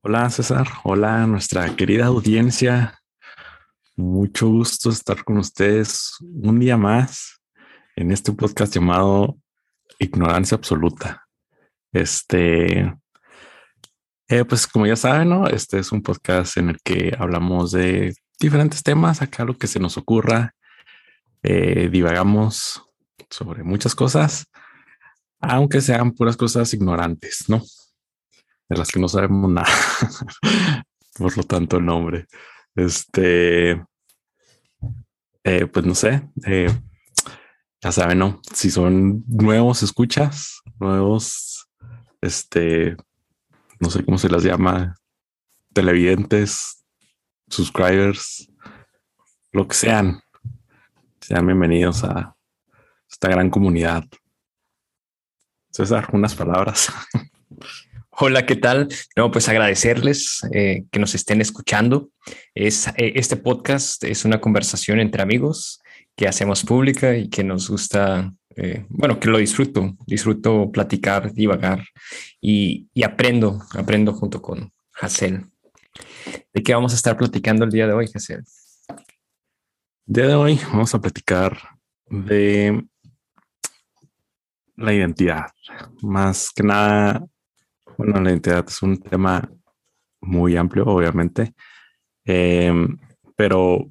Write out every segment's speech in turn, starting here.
Hola César, hola nuestra querida audiencia. Mucho gusto estar con ustedes un día más en este podcast llamado Ignorancia Absoluta. Este, eh, pues como ya saben, ¿no? Este es un podcast en el que hablamos de diferentes temas, acá lo que se nos ocurra, eh, divagamos sobre muchas cosas, aunque sean puras cosas ignorantes, ¿no? De las que no sabemos nada. Por lo tanto, el nombre. Este, eh, pues no sé, eh, ya saben, ¿no? Si son nuevos escuchas, nuevos, este, no sé cómo se las llama, televidentes, subscribers, lo que sean, sean bienvenidos a esta gran comunidad. César, unas palabras. Hola, ¿qué tal? No, pues agradecerles eh, que nos estén escuchando. Es, eh, este podcast es una conversación entre amigos que hacemos pública y que nos gusta, eh, bueno, que lo disfruto, disfruto platicar, divagar y, aprendo, aprendo junto con Hassel. ¿De qué vamos a estar platicando el día de hoy, Hassel? El día de hoy vamos a platicar de la identidad, más que nada bueno, la identidad es un tema muy amplio, obviamente, em, pero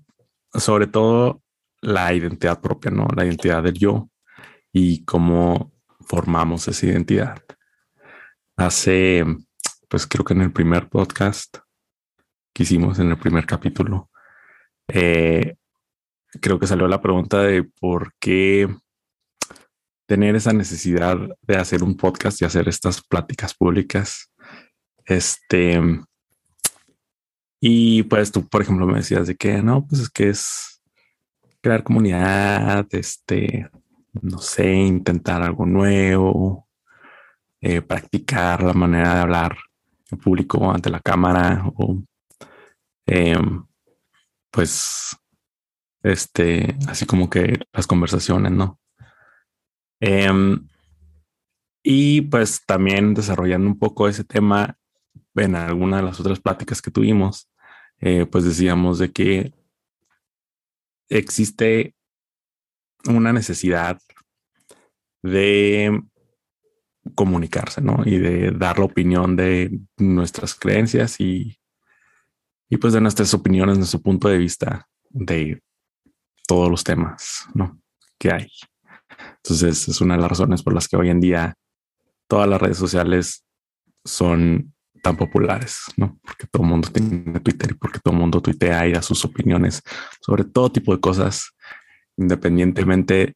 sobre todo la identidad propia, ¿no? La identidad del yo y cómo formamos esa identidad. Hace, pues creo que en el primer podcast que hicimos, en el primer capítulo, eh, creo que salió la pregunta de por qué tener esa necesidad de hacer un podcast y hacer estas pláticas públicas. Este, y pues tú, por ejemplo, me decías de que no, pues es que es crear comunidad, este, no sé, intentar algo nuevo, eh, practicar la manera de hablar en público ante la cámara o em, pues este, así como que las conversaciones, ¿no? Em, y pues también desarrollando un poco ese tema en alguna de las otras pláticas que tuvimos, eh, pues decíamos de que existe una necesidad de comunicarse, ¿no? Y de dar la opinión de nuestras creencias y, y pues de nuestras opiniones, nuestro punto de vista de todos los temas, ¿no? Que hay. Entonces es una de las razones por las que hoy en día todas las redes sociales son tan populares, ¿no? Porque todo el mundo tiene Twitter y porque todo el mundo tuitea y da sus opiniones sobre todo tipo de cosas, independientemente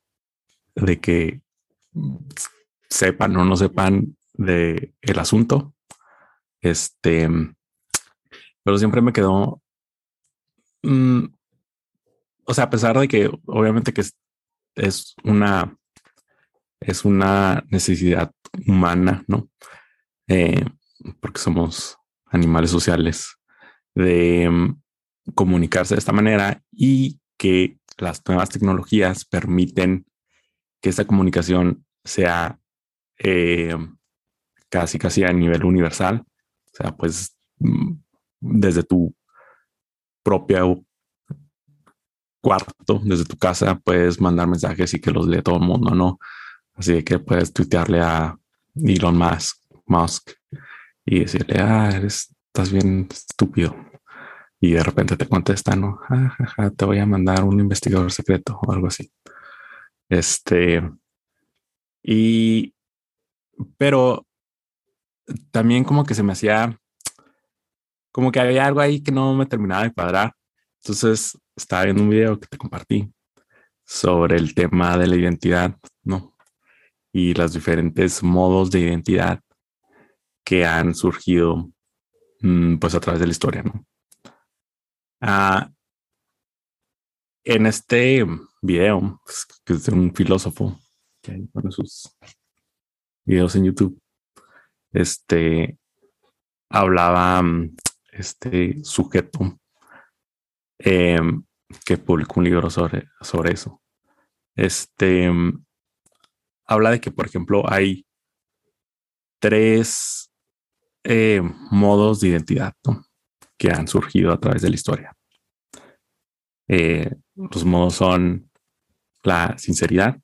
de que sepan o no sepan de el asunto. Este, pero siempre me quedó, mm, o sea, a pesar de que obviamente que es una, es una necesidad humana, ¿no? Eh, porque somos animales sociales, de mm, comunicarse de esta manera y que las nuevas tecnologías permiten que esta comunicación sea eh, casi casi a nivel universal. O sea, pues mm, desde tu propia cuarto, desde tu casa, puedes mandar mensajes y que los lee todo el mundo, ¿no? Así que puedes tuitearle a Elon Musk, Musk y decirle, ah, eres, estás bien estúpido. Y de repente te contesta, no, te voy a mandar un investigador secreto o algo así. Este, y, pero también como que se me hacía, como que había algo ahí que no me terminaba de cuadrar. Entonces estaba viendo un video que te compartí sobre el tema de la identidad, ¿no? Y los diferentes modos de identidad que han surgido mm, pues a través de la historia, ¿no? Ah, en este video, pues, que es de un filósofo que pone sus videos en YouTube, este hablaba mm, este sujeto Em, que publicó un libro sobre, sobre eso. Este habla de que, por ejemplo, hay tres eh, modos de identidad que han surgido a través de la historia. Eh, los modos son la sinceridad,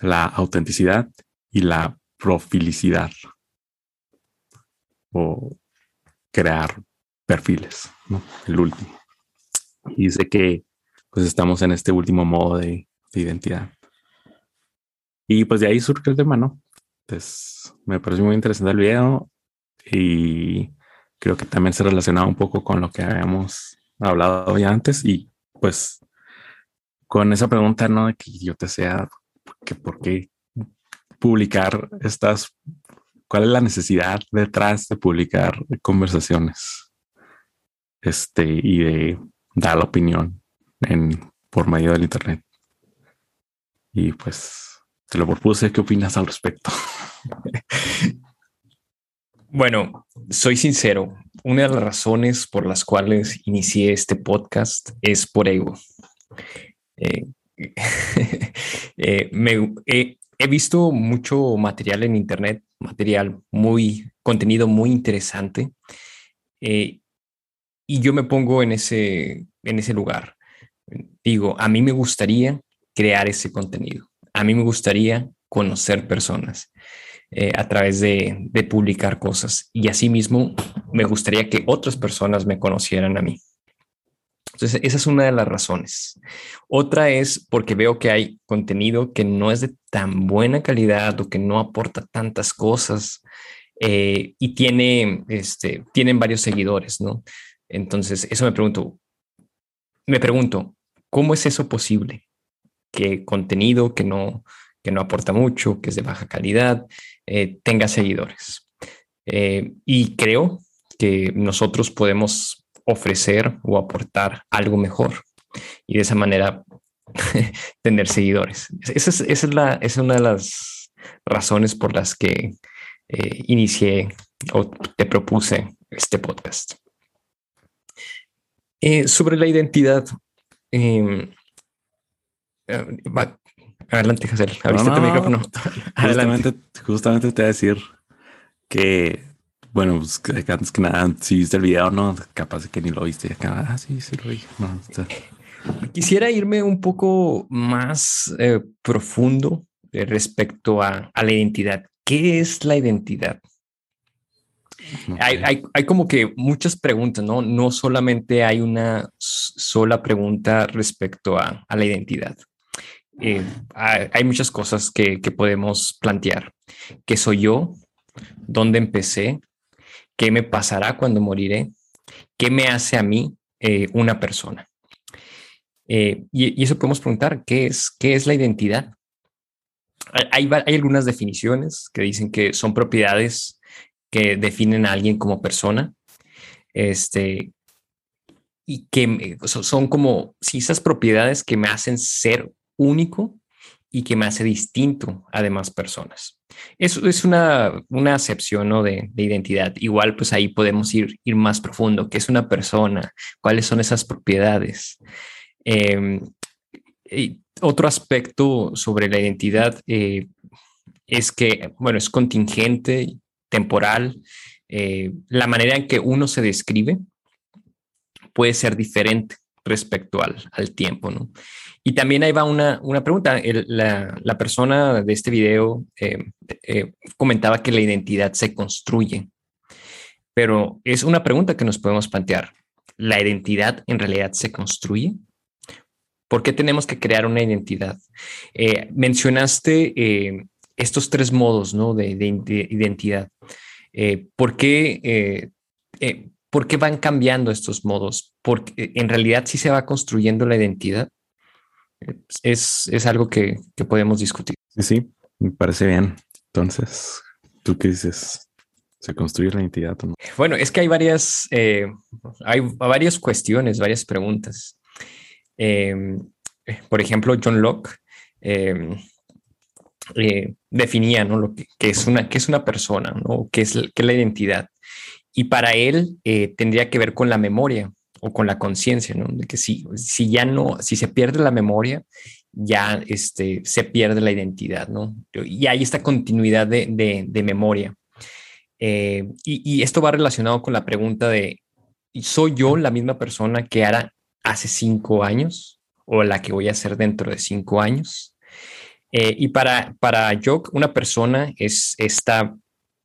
la autenticidad y la profilicidad o crear perfiles, el último. Y dice que pues estamos en este último modo de, identidad. Y pues de ahí surge el tema, ¿no? Entonces me pareció muy interesante el video y creo que también se relacionaba un poco con lo que habíamos hablado ya antes y pues con esa pregunta, ¿no? De que yo te sea, que por qué publicar estas, cuál es la necesidad detrás de publicar conversaciones, este, y de dar la opinión en, por medio del internet. Y pues te lo propuse, ¿qué opinas al respecto? Bueno, soy sincero. Una de las razones por las cuales inicié este podcast es por ego. Eh, eh, me, he visto mucho material en Internet, material muy, contenido muy interesante. Eh, y yo me pongo en ese, en ese lugar. Digo, a mí me gustaría crear ese contenido. A mí me gustaría conocer personas eh, a través de, de publicar cosas. Y asimismo, me gustaría que otras personas me conocieran a mí. Entonces, esa es una de las razones. Otra es porque veo que hay contenido que no es de tan buena calidad o que no aporta tantas cosas eh, y tiene, este, tienen varios seguidores, ¿no? Entonces, eso me pregunto, me pregunto, ¿cómo es eso posible? Que contenido que no, que no aporta mucho, que es de baja calidad, eh, tenga seguidores. Eh, y creo que nosotros podemos ofrecer o aportar algo mejor y de esa manera tener seguidores. Esa es, la, es una de las razones por las que eh, inicié o te propuse este podcast. Eh, sobre la identidad. Em, eh, adelante, José. Abriste micrófono. Justamente, justamente te voy a decir que bueno, pues antes que nada, si viste el video, no, capaz que ni lo viste. ah, sí, sí lo vi. Quisiera irme un poco más eh, profundo respecto a, la identidad. ¿Qué es la identidad? Hay, como que muchas preguntas, ¿no? No solamente hay una sola pregunta respecto a, la identidad. Eh, hay, muchas cosas que, que podemos plantear. ¿Qué soy yo? ¿Dónde empecé? ¿Qué me pasará cuando moriré? ¿Qué me hace a mí eh, una persona? Eh, y, eso podemos preguntar, ¿qué es, qué es la identidad? Hay, hay, algunas definiciones que dicen que son propiedades que definen a alguien como persona, este, y que son como si esas propiedades que me hacen ser único y que me hace distinto a demás personas. Eso es una, una acepción de, identidad. Igual, pues ahí podemos ir, ir más profundo. ¿Qué es una persona? ¿Cuáles son esas propiedades? Em, otro aspecto sobre la identidad eh, es que, bueno, es contingente, temporal. Eh, la manera en que uno se describe puede ser diferente respecto al, al tiempo, ¿no? Y también ahí va una, una pregunta. la, la, persona de este video eh, eh, comentaba que la identidad se construye, pero es una pregunta que nos podemos plantear. ¿La identidad en realidad se construye? ¿Por qué tenemos que crear una identidad? Mencionaste estos tres modos ¿no? de, de, identidad. ¿por, qué, ¿Por qué van cambiando estos modos? Porque en realidad sí se va construyendo la identidad es, es algo que, que, podemos discutir. Sí, sí, me parece bien. Entonces, ¿tú qué dices? ¿Se construye la identidad o no? Bueno, es que hay varias, eh, hay varias cuestiones, varias preguntas. Por ejemplo, John Locke eh, definía ¿no? lo que, es una, que es una persona, ¿no? que, es, que es la identidad. Y para él eh, tendría que ver con la memoria o con la conciencia, ¿no? De que si, si ya no, si se pierde la memoria, ya este, se pierde la identidad, ¿no? Y hay esta continuidad de, de, memoria. Eh, y, esto va relacionado con la pregunta de, ¿soy yo la misma persona que era hace cinco años o la que voy a ser dentro de cinco años? Eh, y para, para yo, una persona es esta,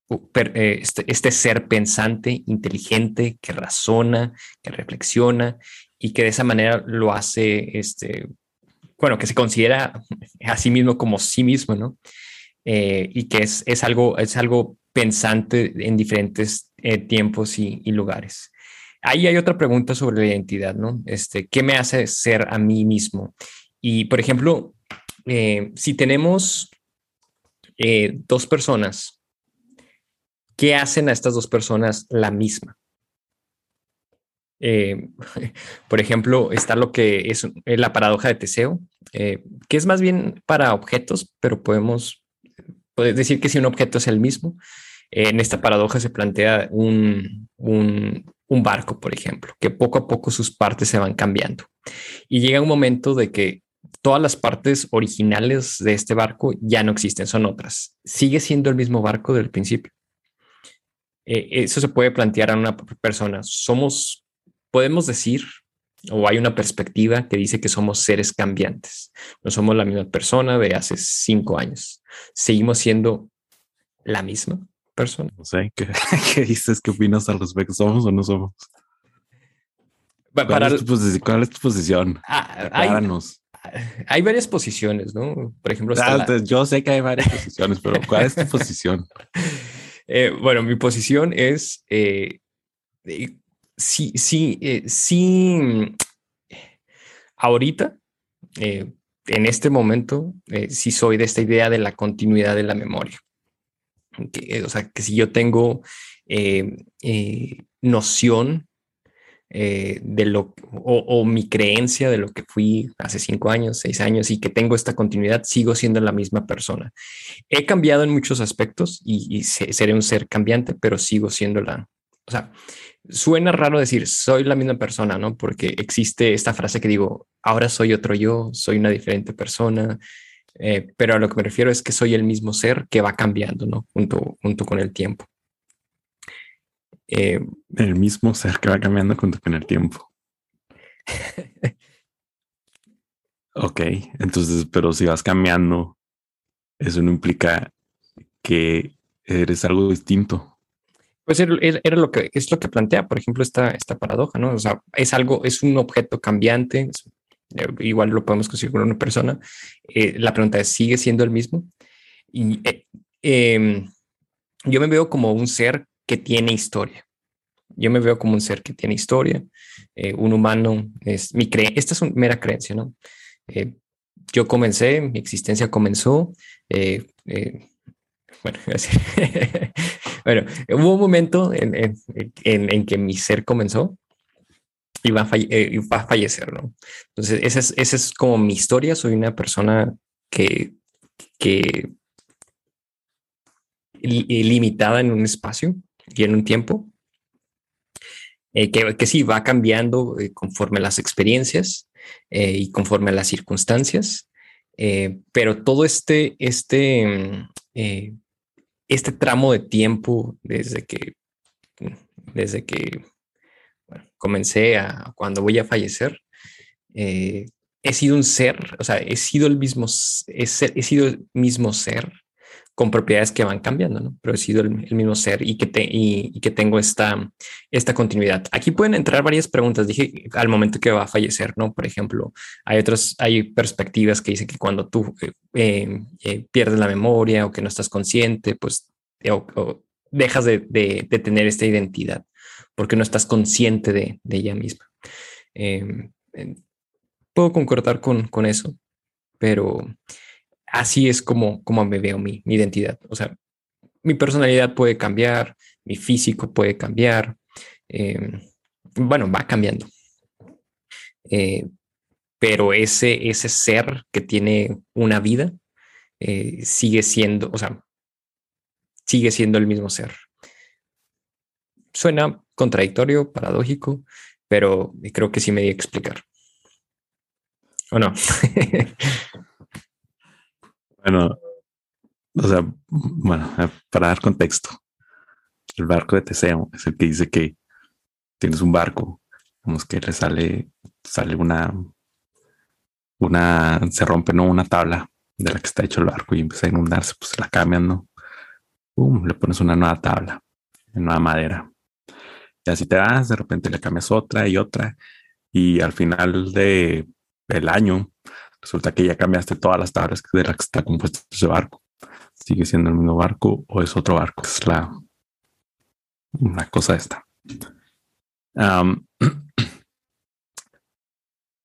eh, este, este, ser pensante, inteligente, que razona, que reflexiona y que de esa manera lo hace, este, bueno, que se considera a sí mismo como sí mismo, ¿no? y que es, es, algo, es algo pensante en diferentes eh, tiempos y, lugares. Ahí hay otra pregunta sobre la identidad, ¿no? Este, ¿Qué me hace ser a mí mismo? Y, por ejemplo, eh, si tenemos eh, dos personas, ¿qué hacen a estas dos personas la misma? por ejemplo, está lo que es la paradoja de Teseo, que es más bien para objetos, pero podemos decir que si un objeto es el mismo, en esta paradoja se plantea un, barco, por ejemplo, que poco a poco sus partes se van cambiando. Y llega un momento de que todas las partes originales de este barco ya no existen, son otras. Sigue siendo el mismo barco del principio. Eh, eso se puede plantear a una persona. Somos, podemos decir, o hay una perspectiva que dice que somos seres cambiantes. No somos la misma persona de hace cinco años. Seguimos siendo la misma persona. No sé, ¿qué, dices? ¿Qué opinas al respecto? ¿Somos o no somos? ¿Cuál, es, tu posición? Ah, hay, varias posiciones, ¿no? Por ejemplo, ah, yo sé que hay varias posiciones, pero ¿cuál es tu posición? Eh, bueno, mi posición es eh, sí, sí, eh, sí, ahorita, eh, en este momento, sí soy de esta idea de la continuidad de la memoria. o sea, que si yo tengo noción de lo, o, mi creencia de lo que fui hace cinco años, seis años y que tengo esta continuidad, sigo siendo la misma persona. He cambiado en muchos aspectos y, y seré un ser cambiante, pero sigo siendo la, o sea, suena raro decir soy la misma persona, ¿no? Porque existe esta frase que digo, ahora soy otro yo, soy una diferente persona, eh, pero a lo que me refiero es que soy el mismo ser que va cambiando, ¿no? Junto, junto con el tiempo. Eh, el mismo ser que va cambiando junto con el tiempo. ok, entonces, pero si vas cambiando, eso no implica que eres algo distinto. Pues era, lo que es lo que plantea, por ejemplo, esta, esta paradoja, ¿no? O sea, es algo, es un objeto cambiante, eh, igual lo podemos conseguir con una persona. Eh, la pregunta es, ¿sigue siendo el mismo? Y eh, em, yo me veo como un ser que tiene historia. Yo me veo como un ser que tiene historia. un humano es mi creencia. Esta es una mera creencia, ¿no? yo comencé, mi existencia comenzó. bueno, Bueno, hubo un momento en, en, que mi ser comenzó y va, a eh, va a fallecer, ¿no? Entonces, esa es, esa es como mi historia. Soy una persona que, que limitada en un espacio en un tiempo, eh, que, que, sí va cambiando eh, conforme las experiencias y conforme las circunstancias, pero todo este, este este tramo de tiempo desde que, desde que comencé a cuando voy a fallecer, eh, he sido un ser, o sea, he sido el mismo, he, he sido el mismo ser con propiedades que van cambiando, ¿no? Pero he sido el, mismo ser y que, te, y, que tengo esta, esta continuidad. Aquí pueden entrar varias preguntas. Dije al momento que va a fallecer, ¿no? Por ejemplo, hay otras, hay perspectivas que dicen que cuando tú eh, eh, pierdes la memoria o que no estás consciente, pues dejas de, tener esta identidad porque no estás consciente de, de ella misma. Em, puedo concordar con, con eso, pero así es como, como me veo mi, identidad. O sea, mi personalidad puede cambiar, mi físico puede cambiar. Eh, bueno, va cambiando. Eh, pero ese, ese ser que tiene una vida eh, sigue siendo, o sea, sigue siendo el mismo ser. Suena contradictorio, paradójico, pero creo que sí me di explicar. ¿O no? Bueno, o sea, bueno, para dar contexto, el barco de Teseo es el que dice que tienes un barco, como que le sale, sale una, una, se rompe, ¿no? Una tabla de la que está hecho el barco y empieza a inundarse, pues la cambian, ¿no? le pones una nueva tabla, nueva madera. Y así te vas, de repente le cambias otra y otra. Y al final de el año, resulta que ya cambiaste todas las tablas de las que está compuesto ese barco. ¿Sigue siendo el mismo barco o es otro barco? Es la una cosa esta.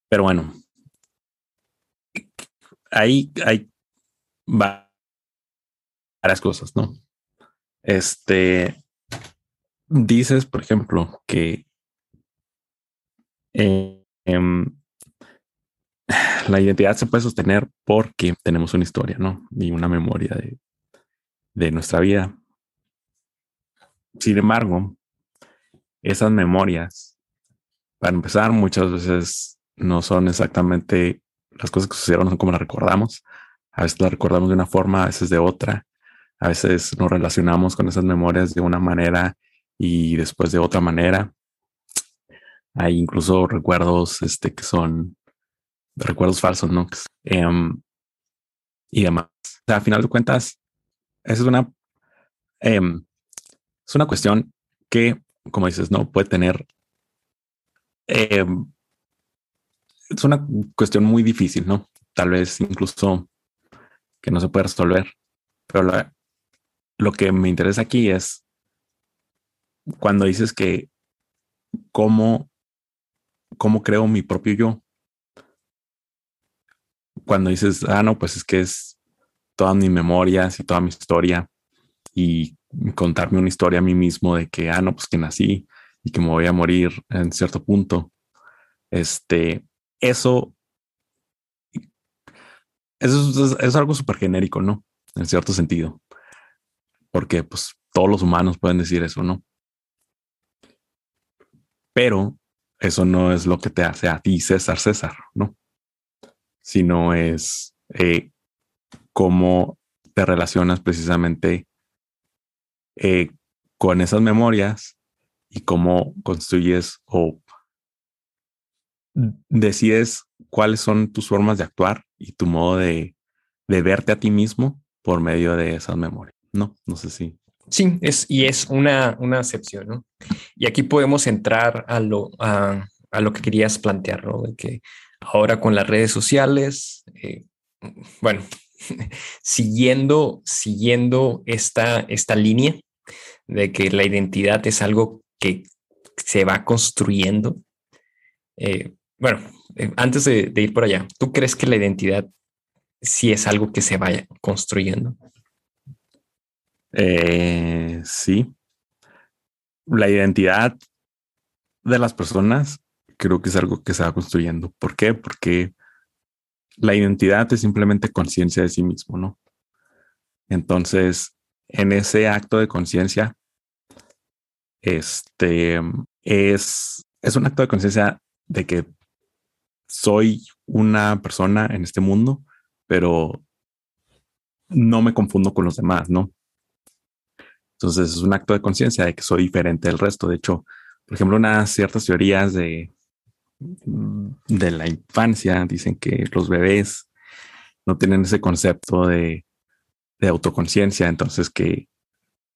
pero bueno, ahí hay varias cosas, ¿no? Este, dices, por ejemplo, que em, la identidad se puede sostener porque tenemos una historia, ¿no? Y una memoria de, nuestra vida. Sin embargo, esas memorias, para empezar, muchas veces no son exactamente las cosas que sucedieron, como las recordamos. A veces las recordamos de una forma, a veces de otra. A veces nos relacionamos con esas memorias de una manera y después de otra manera. Hay incluso recuerdos este, que son recuerdos falsos, ¿no? Em, y demás. O sea, final de cuentas, es una, em, es una cuestión que, como dices, no puede tener. Em, es una cuestión muy difícil, ¿no? Tal vez incluso que no se puede resolver. Pero lo que me interesa aquí es cuando dices que cómo, cómo creo mi propio yo. Cuando dices, ah, no, pues es que es todas mis memorias y toda mi historia y contarme una historia a mí mismo de que, ah, no, pues que nací y que me voy a morir en cierto punto. Este, eso, eso es, algo súper genérico, ¿no? En cierto sentido. Porque pues todos los humanos pueden decir eso, ¿no? Pero eso no es lo que te hace a ti César César, ¿no? Sino es eh, cómo te relacionas precisamente eh, con esas memorias y cómo construyes o decides cuáles son tus formas de actuar y tu modo de, de verte a ti mismo por medio de esas memorias. No, no sé si Sí, es, y es una, una acepción, ¿no? Y aquí podemos entrar a lo, a, lo que querías plantear, ¿no? De que ahora con las redes sociales, eh, bueno, siguiendo, siguiendo esta, esta línea de que la identidad es algo que se va construyendo. Eh, bueno, eh, antes de, de, ir por allá, ¿tú crees que la identidad sí es algo que se vaya construyendo? Sí. La identidad de las personas creo que es algo que se va construyendo. ¿Por qué? Porque la identidad es simplemente conciencia de sí mismo, ¿no? Entonces, en ese acto de conciencia, este es, es un acto de conciencia de que soy una persona en este mundo, pero no me confundo con los demás, ¿no? Entonces es un acto de conciencia de que soy diferente del resto. De hecho, por ejemplo, unas ciertas teorías de, de la infancia dicen que los bebés no tienen ese concepto de, de autoconciencia. Entonces que,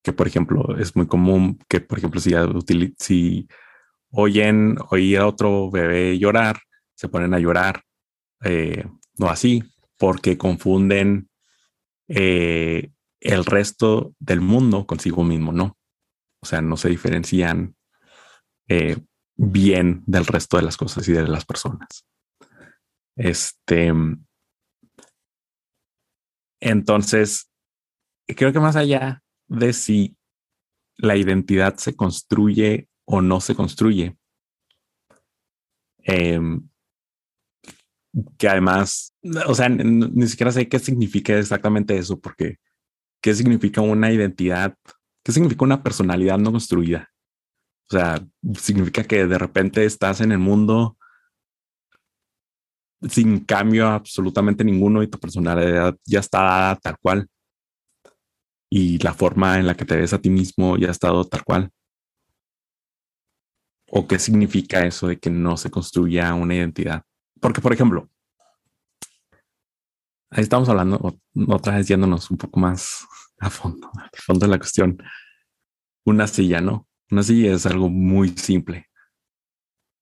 que, por ejemplo, es muy común que, por ejemplo, si, oyen oír a otro bebé llorar, se ponen a llorar, eh, no así, porque confunden eh, el resto del mundo consigo mismo, ¿no? O sea, no se diferencian eh, bien del resto de las cosas y de las personas. Este. Entonces, creo que más allá de si la identidad se construye o no se construye, em, que además, o sea, ni siquiera sé qué significa exactamente eso, porque qué significa una identidad, qué significa una personalidad no construida. O sea, significa que de repente estás en el mundo sin cambio absolutamente ninguno y tu personalidad ya está tal cual. y la forma en la que te ves a ti mismo ya ha estado tal cual. ¿O qué significa eso de que no se construya una identidad? Porque, por ejemplo, ahí estamos hablando otra vez yéndonos un poco más a fondo, al fondo de la cuestión. Una silla, ¿no? Una silla es algo muy simple.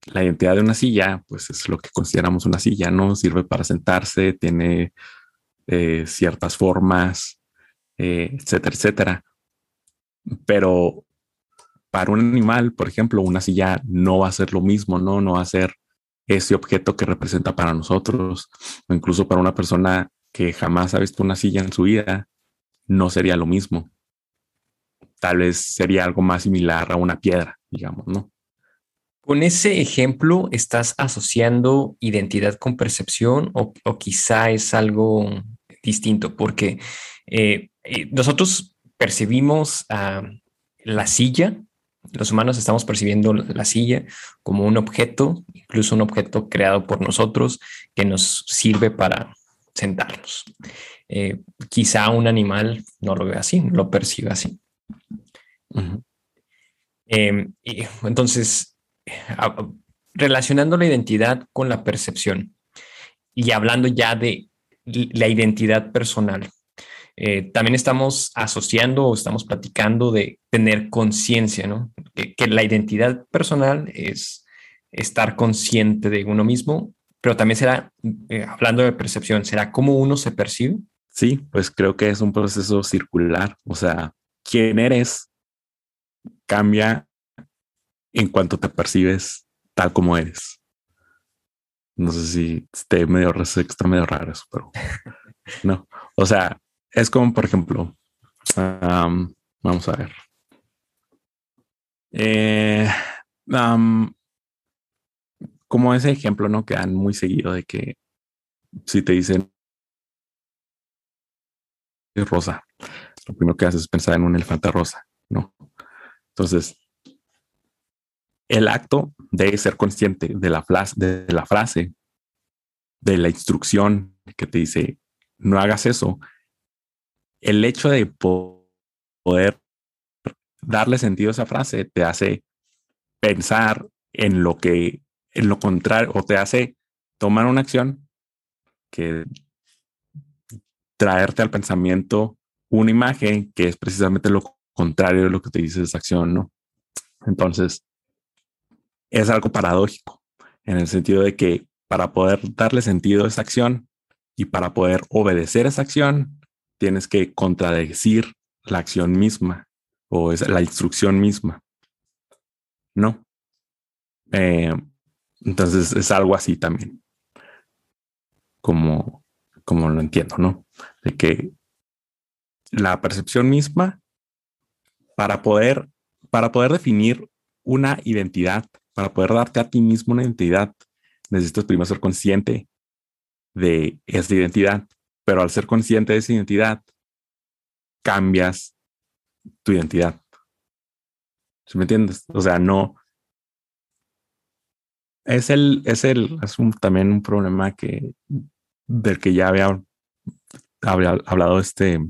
La identidad de una silla, pues es lo que consideramos una silla, ¿no? Sirve para sentarse, tiene eh, ciertas formas, eh, etcétera, etcétera. Pero para un animal, por ejemplo, una silla no va a ser lo mismo, ¿no? No va a ser ese objeto que representa para nosotros, o incluso para una persona que jamás ha visto una silla en su vida, no sería lo mismo. Tal vez sería algo más similar a una piedra, digamos, ¿no? Con ese ejemplo, ¿estás asociando identidad con percepción o, quizá es algo distinto? Porque eh, eh, nosotros percibimos la silla los humanos estamos percibiendo la silla como un objeto, incluso un objeto creado por nosotros que nos sirve para sentarnos. Eh, quizá un animal no lo ve así, lo percibe así. Em, entonces, relacionando la identidad con la percepción y hablando ya de la identidad personal, eh, también estamos asociando o estamos platicando de tener conciencia, ¿no? Que, la identidad personal es estar consciente de uno mismo, pero también será, eh, hablando de percepción, será cómo uno se percibe. Sí, pues creo que es un proceso circular, o sea, quién eres cambia en cuanto te percibes tal como eres. No sé si esté medio, está medio raro eso, pero no. O sea, es como, por ejemplo, vamos a ver. Eh, como ese ejemplo, ¿no? Que dan muy seguido de que si te dicen es rosa, lo primero que haces es pensar en un elefante rosa, ¿no? Entonces, el acto de ser consciente de la, de la frase, de la instrucción que te dice, no hagas eso, el hecho de poder darle sentido a esa frase te hace pensar en lo que, en lo contrario, o te hace tomar una acción que traerte al pensamiento una imagen que es precisamente lo contrario de lo que te dice esa acción, ¿no? Entonces, es algo paradójico en el sentido de que para poder darle sentido a esa acción y para poder obedecer esa acción, tienes que contradecir la acción misma o es la instrucción misma. No. Eh, entonces es algo así también. Como, como lo entiendo, ¿no? De que la percepción misma, para poder, para poder definir una identidad, para poder darte a ti mismo una identidad, necesitas primero ser consciente de esa identidad pero al ser consciente de esa identidad, cambias tu identidad. ¿Sí me entiendes? O sea, no. Es el, es el, es también un problema que del que ya había, había hablado este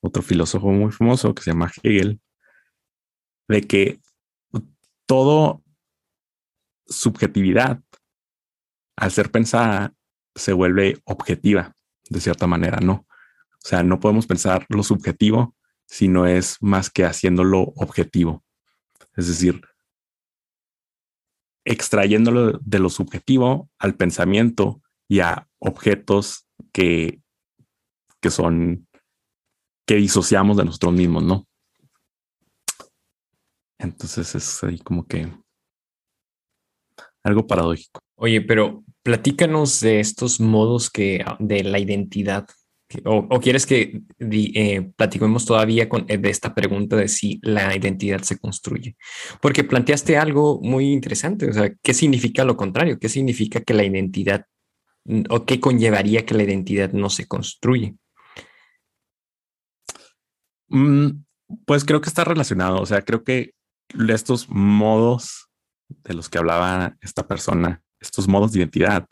otro filósofo muy famoso que se llama Hegel, de que todo subjetividad, al ser pensada, se vuelve objetiva de cierta manera, ¿no? O sea, no podemos pensar lo subjetivo si no es más que haciéndolo objetivo. Es decir, extrayéndolo de lo subjetivo al pensamiento y a objetos que, que son, que disociamos de nosotros mismos, ¿no? Entonces es ahí como que algo paradójico. Oye, pero platícanos de estos modos que de la identidad. O, quieres que eh, platiquemos todavía con, eh, de esta pregunta de si la identidad se construye? Porque planteaste algo muy interesante. O sea, ¿qué significa lo contrario? ¿Qué significa que la identidad o qué conllevaría que la identidad no se construye? Mm, pues creo que está relacionado. O sea, creo que estos modos de los que hablaba esta persona, estos modos de identidad,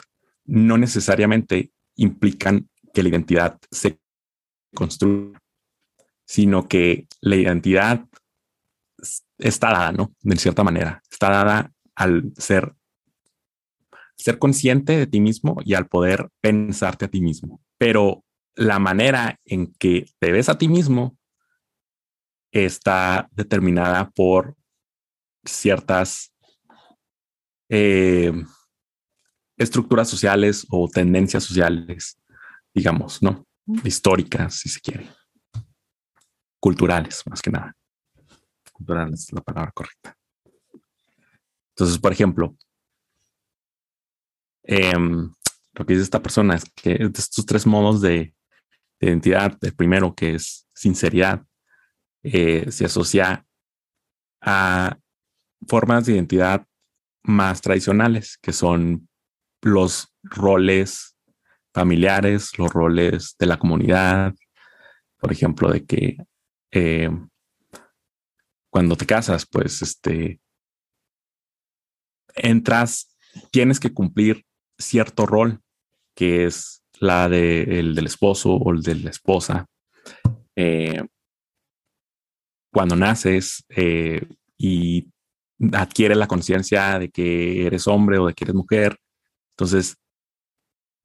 no necesariamente implican que la identidad se construya, sino que la identidad está dada, ¿no? De cierta manera, está dada al ser, ser consciente de ti mismo y al poder pensarte a ti mismo. Pero la manera en que te ves a ti mismo está determinada por ciertas eh, estructuras sociales o tendencias sociales, digamos, ¿no? Históricas, si se quiere. Culturales, más que nada. Culturales es la palabra correcta. Entonces, por ejemplo, em, lo que dice esta persona es que estos tres modos de, identidad, el primero que es sinceridad, eh, se asocia a formas de identidad más tradicionales, que son los roles familiares, los roles de la comunidad, por ejemplo, de que eh, cuando te casas, pues este, entras, tienes que cumplir cierto rol, que es la de, el del esposo o el de la esposa. Eh, cuando naces eh, y adquiere la conciencia de que eres hombre o de que eres mujer. Entonces,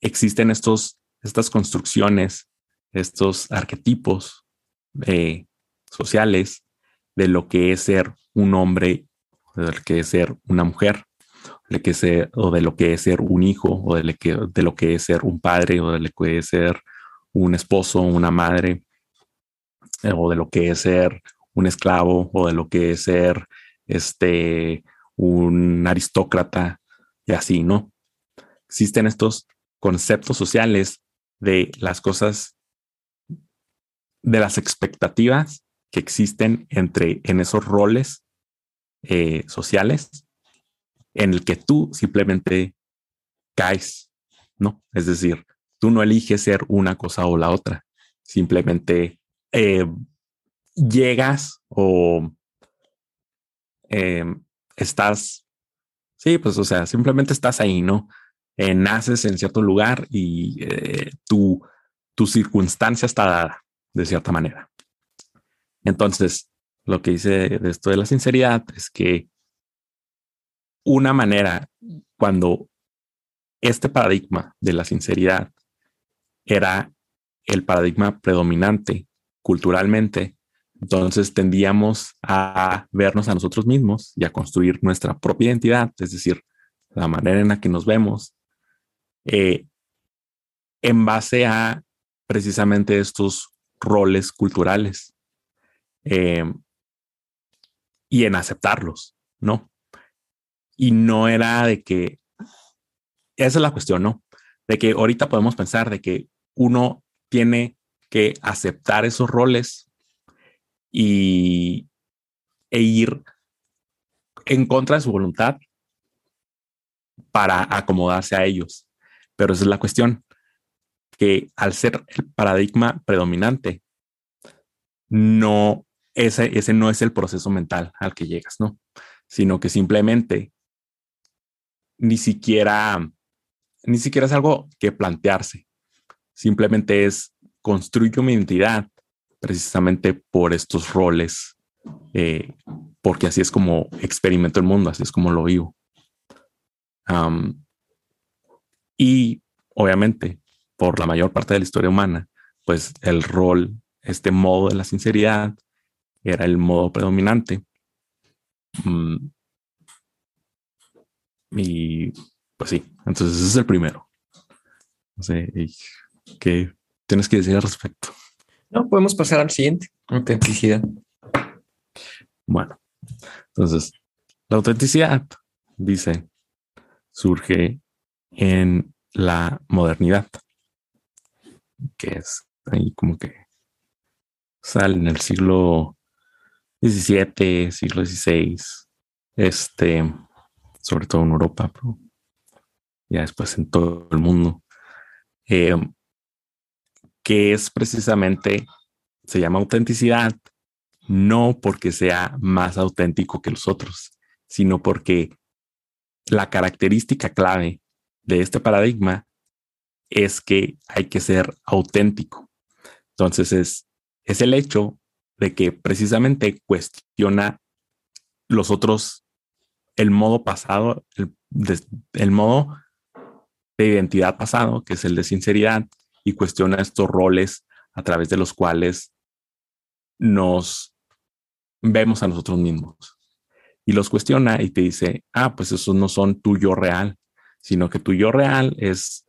existen estos, estas construcciones, estos arquetipos eh, sociales de lo que es ser un hombre, de lo que es ser una mujer, de que ser, o de lo que es ser un hijo, o de lo, que, de lo que es ser un padre, o de lo que es ser un esposo, una madre, eh, o de lo que es ser un esclavo, o de lo que es ser este, un aristócrata y así, ¿no? Existen estos conceptos sociales de las cosas, de las expectativas que existen entre en esos roles eh, sociales en el que tú simplemente caes, ¿no? Es decir, tú no eliges ser una cosa o la otra, simplemente eh, llegas o Em, estás, sí, pues, o sea, simplemente estás ahí, ¿no? Eh, naces en cierto lugar y eh, tu, tu circunstancia está dada de cierta manera. Entonces, lo que dice de esto de la sinceridad es que una manera cuando este paradigma de la sinceridad era el paradigma predominante culturalmente, entonces tendíamos a vernos a nosotros mismos y a construir nuestra propia identidad, es decir, la manera en la que nos vemos, eh, en base a precisamente estos roles culturales eh, y en aceptarlos, ¿no? Y no era de que, esa es la cuestión, ¿no? De que ahorita podemos pensar de que uno tiene que aceptar esos roles y, e ir en contra de su voluntad para acomodarse a ellos. Pero esa es la cuestión, que al ser el paradigma predominante, no, ese, ese no es el proceso mental al que llegas, ¿no? Sino que simplemente ni siquiera, ni siquiera es algo que plantearse. Simplemente es construir mi identidad precisamente por estos roles, eh, porque así es como experimento el mundo, así es como lo vivo. y obviamente, por la mayor parte de la historia humana, pues el rol, este modo de la sinceridad, era el modo predominante. Mm, y pues sí, entonces ese es el primero. No sé, ¿qué tienes que decir al respecto? No, podemos pasar al siguiente, autenticidad. Bueno, entonces, la autenticidad, dice, surge en la modernidad, que es ahí como que sale en el siglo XVII, siglo XVI, este, sobre todo en Europa, pero ya después en todo el mundo. Eh, que es precisamente, se llama autenticidad, no porque sea más auténtico que los otros, sino porque la característica clave de este paradigma es que hay que ser auténtico. Entonces es, es el hecho de que precisamente cuestiona los otros, el modo pasado, el, el modo de identidad pasado, que es el de sinceridad, y cuestiona estos roles a través de los cuales nos vemos a nosotros mismos. Y los cuestiona y te dice, ah, pues esos no son tu yo real, sino que tu yo real es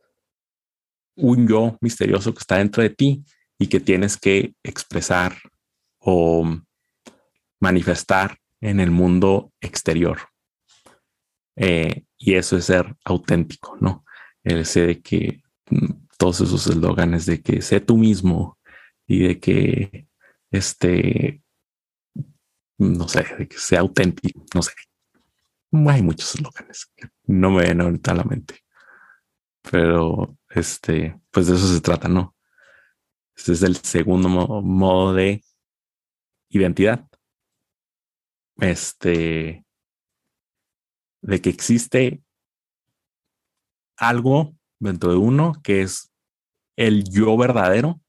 un yo misterioso que está dentro de ti y que tienes que expresar o manifestar en el mundo exterior. Eh, y eso es ser auténtico, ¿no? Ese de que mm, todos esos eslóganes de que sé tú mismo y de que este, no sé, de que sea auténtico, no sé. Hay muchos eslóganes que no me ven ahorita a la mente, pero este, pues de eso se trata, ¿no? Este es el segundo modo de identidad. Este, de que existe algo dentro de uno que es el yo verdadero.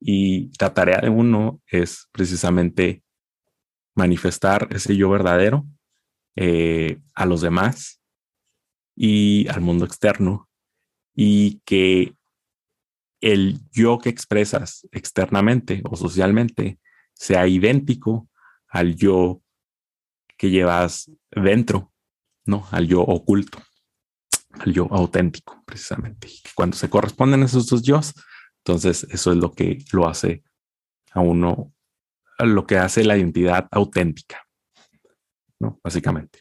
Y la tarea de uno es precisamente manifestar ese yo verdadero eh, a los demás y al mundo externo. Y que el yo que expresas externamente o socialmente sea idéntico al yo que llevas dentro, ¿no? Al yo oculto, al yo auténtico, precisamente. Cuando se corresponden esos dos yo, entonces eso es lo que lo hace a uno, lo que hace la identidad auténtica, ¿no? Básicamente.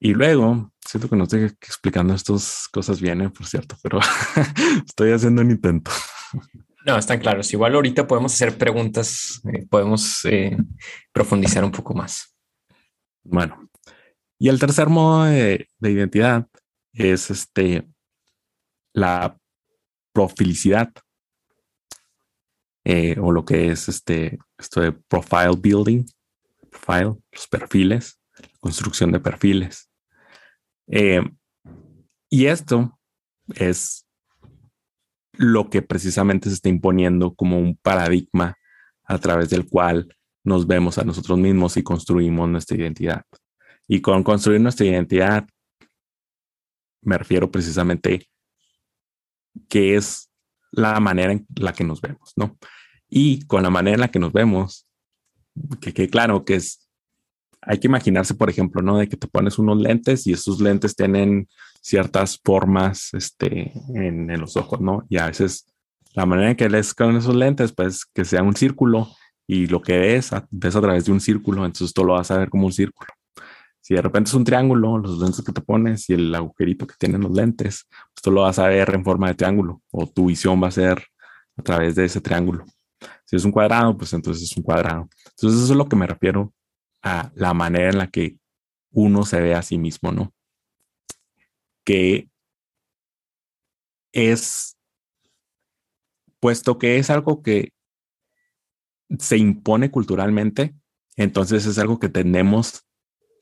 Y luego, siento que no estoy explicando estas cosas bien, ¿eh? por cierto, pero estoy haciendo un intento. No, están claros. Igual ahorita podemos hacer preguntas, eh, podemos eh, profundizar un poco más. Bueno, y el tercer modo de, identidad es este la profilicidad o lo que es este esto de profile building, profile, los perfiles, construcción de perfiles. Eh, y esto es lo que precisamente se está imponiendo como un paradigma a través del cual nos vemos a nosotros mismos y construimos nuestra identidad. Y con construir nuestra identidad me refiero precisamente que es la manera en la que nos vemos, ¿no? Y con la manera en la que nos vemos, que, claro que es hay que imaginarse, por ejemplo, ¿no? De que te pones unos lentes y esos lentes tienen ciertas formas este, en, los ojos, ¿no? Y a veces la manera en que lees con esos lentes, pues que sea un círculo y lo que ves, ves a través de un círculo, entonces tú lo vas a ver como un círculo. Si de repente es un triángulo, los lentes que te pones y el agujerito que tienen los lentes, pues tú lo vas a ver en forma de triángulo o tu visión va a ser a través de ese triángulo. Si es un cuadrado, pues entonces es un cuadrado. Entonces eso es lo que me refiero a la manera en la que uno se ve a sí mismo, ¿no? Que es, puesto que es algo que se impone culturalmente, entonces es algo que tenemos,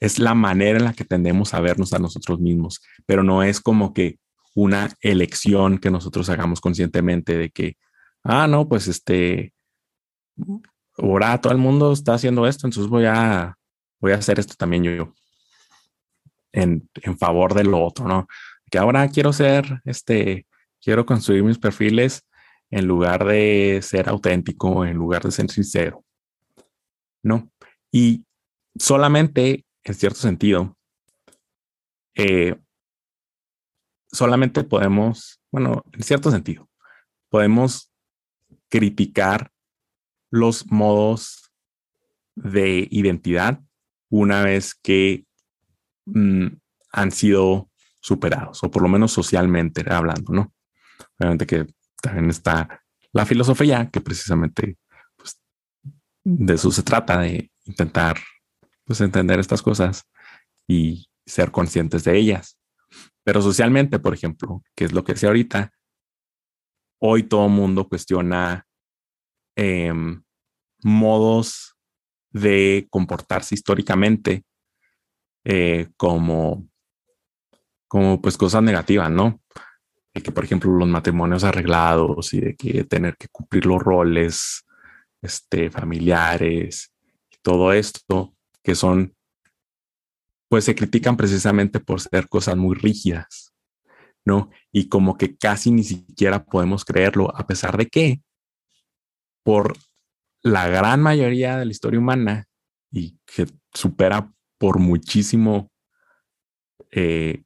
es la manera en la que tendemos a vernos a nosotros mismos, pero no es como que una elección que nosotros hagamos conscientemente de que, ah, no, pues este, ahora todo el mundo está haciendo esto, entonces voy a, voy a hacer esto también yo, en, en favor de lo otro, ¿no? Que ahora quiero ser, este, quiero construir mis perfiles en lugar de ser auténtico, en lugar de ser sincero, ¿no? Y solamente, en cierto sentido, eh, solamente podemos, bueno, en cierto sentido, podemos criticar los modos de identidad una vez que mm, han sido superados, o por lo menos socialmente hablando, ¿no? Obviamente que también está la filosofía, que precisamente pues, de eso se trata, de intentar pues, entender estas cosas y ser conscientes de ellas. Pero socialmente, por ejemplo, que es lo que decía ahorita, hoy todo mundo cuestiona em, modos de comportarse históricamente eh, como, como pues cosas negativas, ¿no? De que, por ejemplo, los matrimonios arreglados y de que tener que cumplir los roles este, familiares, todo esto, que son, pues se critican precisamente por ser cosas muy rígidas, ¿no? Y como que casi ni siquiera podemos creerlo, a pesar de que por la gran mayoría de la historia humana y que supera por muchísimo eh,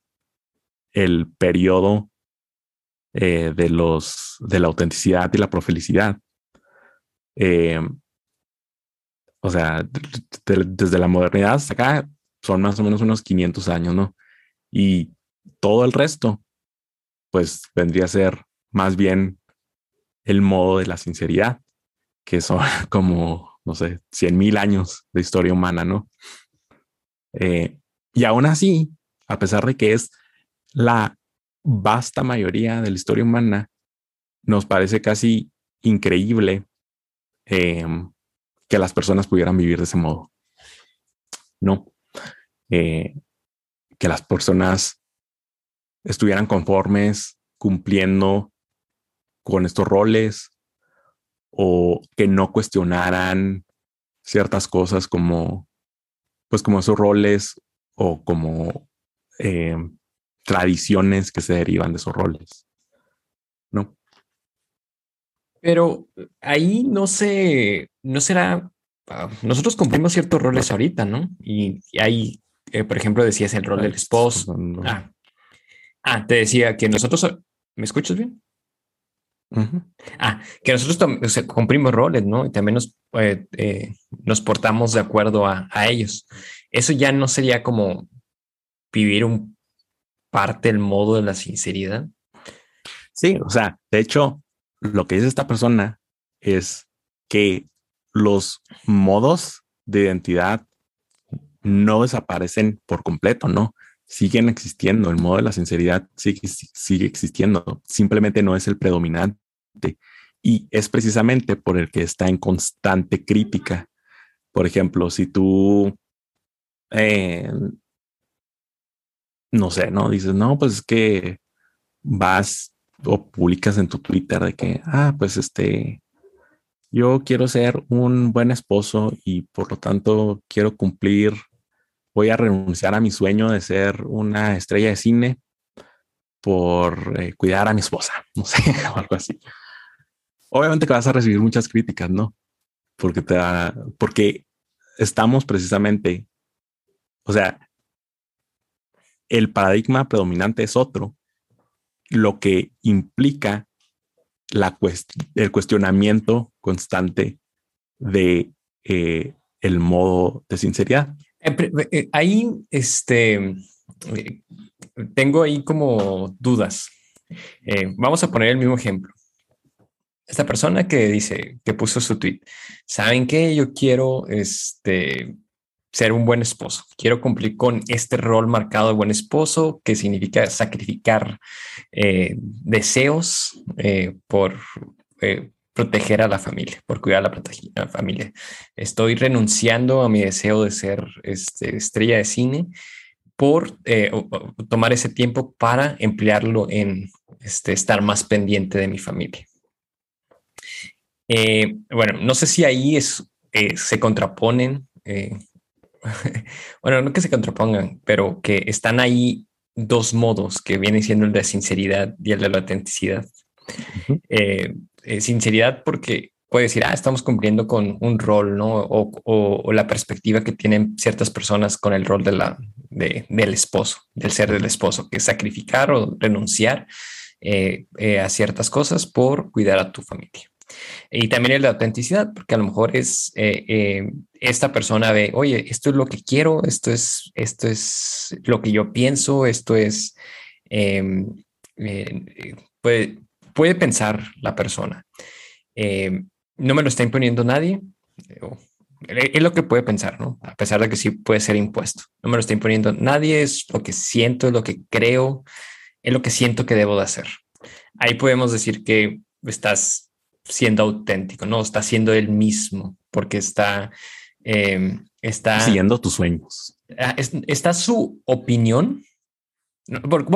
el periodo eh, de los de la autenticidad y la profelicidad. Eh, o sea, desde la modernidad hasta acá son más o menos unos 500 años, ¿no? Y todo el resto, pues vendría a ser más bien el modo de la sinceridad, que son como, no sé, 100 mil años de historia humana, ¿no? Eh, y aún así, a pesar de que es la vasta mayoría de la historia humana, nos parece casi increíble em, que las personas pudieran vivir de ese modo. No. Eh, que las personas estuvieran conformes cumpliendo con estos roles o que no cuestionaran ciertas cosas como, pues como esos roles o como eh, tradiciones que se derivan de esos roles. ¿No? Pero ahí no sé, no será, ah, nosotros cumplimos ciertos roles ahorita, ¿no? Y, ahí, eh, por ejemplo, decías el rol del esposo. Ah. ah, te decía que nosotros, ¿me escuchas bien? Ah, que nosotros cumplimos roles, ¿no? Y también nos, eh, eh, nos portamos de acuerdo a, ellos. Eso ya no sería como vivir un parte del modo de la sinceridad. Sí, o sea, de hecho, lo que dice esta persona es que los modos de identidad no desaparecen por completo, ¿no? Siguen existiendo, el modo de la sinceridad sigue, existiendo, simplemente no es el predominante y es precisamente por el que está en constante crítica. Por ejemplo, si tú, eh, no sé, ¿no? Dices, no, pues es que vas o publicas en tu Twitter de que, ah, pues este, yo quiero ser un buen esposo y por lo tanto quiero cumplir, voy a renunciar a mi sueño de ser una estrella de cine por eh, cuidar a mi esposa, no sé, o algo así. Obviamente que vas a recibir muchas críticas, ¿no? Porque te porque estamos precisamente, o sea, el paradigma predominante es otro lo que implica el cuestionamiento constante de eh, el modo de sinceridad. Eh, eh, ahí, este, tengo ahí como dudas. vamos a poner el mismo ejemplo. Esta persona que dice, que puso su tweet, ¿saben qué? Yo quiero, este, ser un buen esposo. Quiero cumplir con este rol marcado de buen esposo, que significa sacrificar eh, deseos eh, por eh, proteger a la familia, por cuidar a la, familia. Estoy renunciando a mi deseo de ser este, estrella de cine por tomar ese tiempo para emplearlo en este, estar más pendiente de mi familia. bueno, no sé si ahí es, se contraponen bueno, no que se contrapongan, pero que están ahí dos modos que vienen siendo el de sinceridad y el de la autenticidad. Eh, eh, sinceridad porque puede decir, ah, estamos cumpliendo con un rol, ¿no? O, la perspectiva que tienen ciertas personas con el rol de la, del esposo, del ser del esposo, que es sacrificar o renunciar eh, a ciertas cosas por cuidar a tu familia. Y también el de autenticidad, porque a lo mejor es eh, eh, esta persona ve, oye, esto es lo que quiero, esto es, esto es lo que yo pienso, esto es, em, eh, puede, puede, pensar la persona. Em, no me lo está imponiendo nadie. Es lo que puede pensar, ¿no? A pesar de que sí puede ser impuesto. No me lo está imponiendo nadie, es lo que siento, es lo que creo, es lo que siento que debo de hacer. Ahí podemos decir que estás siendo auténtico, no está siendo él mismo, porque está, em, está siguiendo tus sueños. Ah, está su opinión.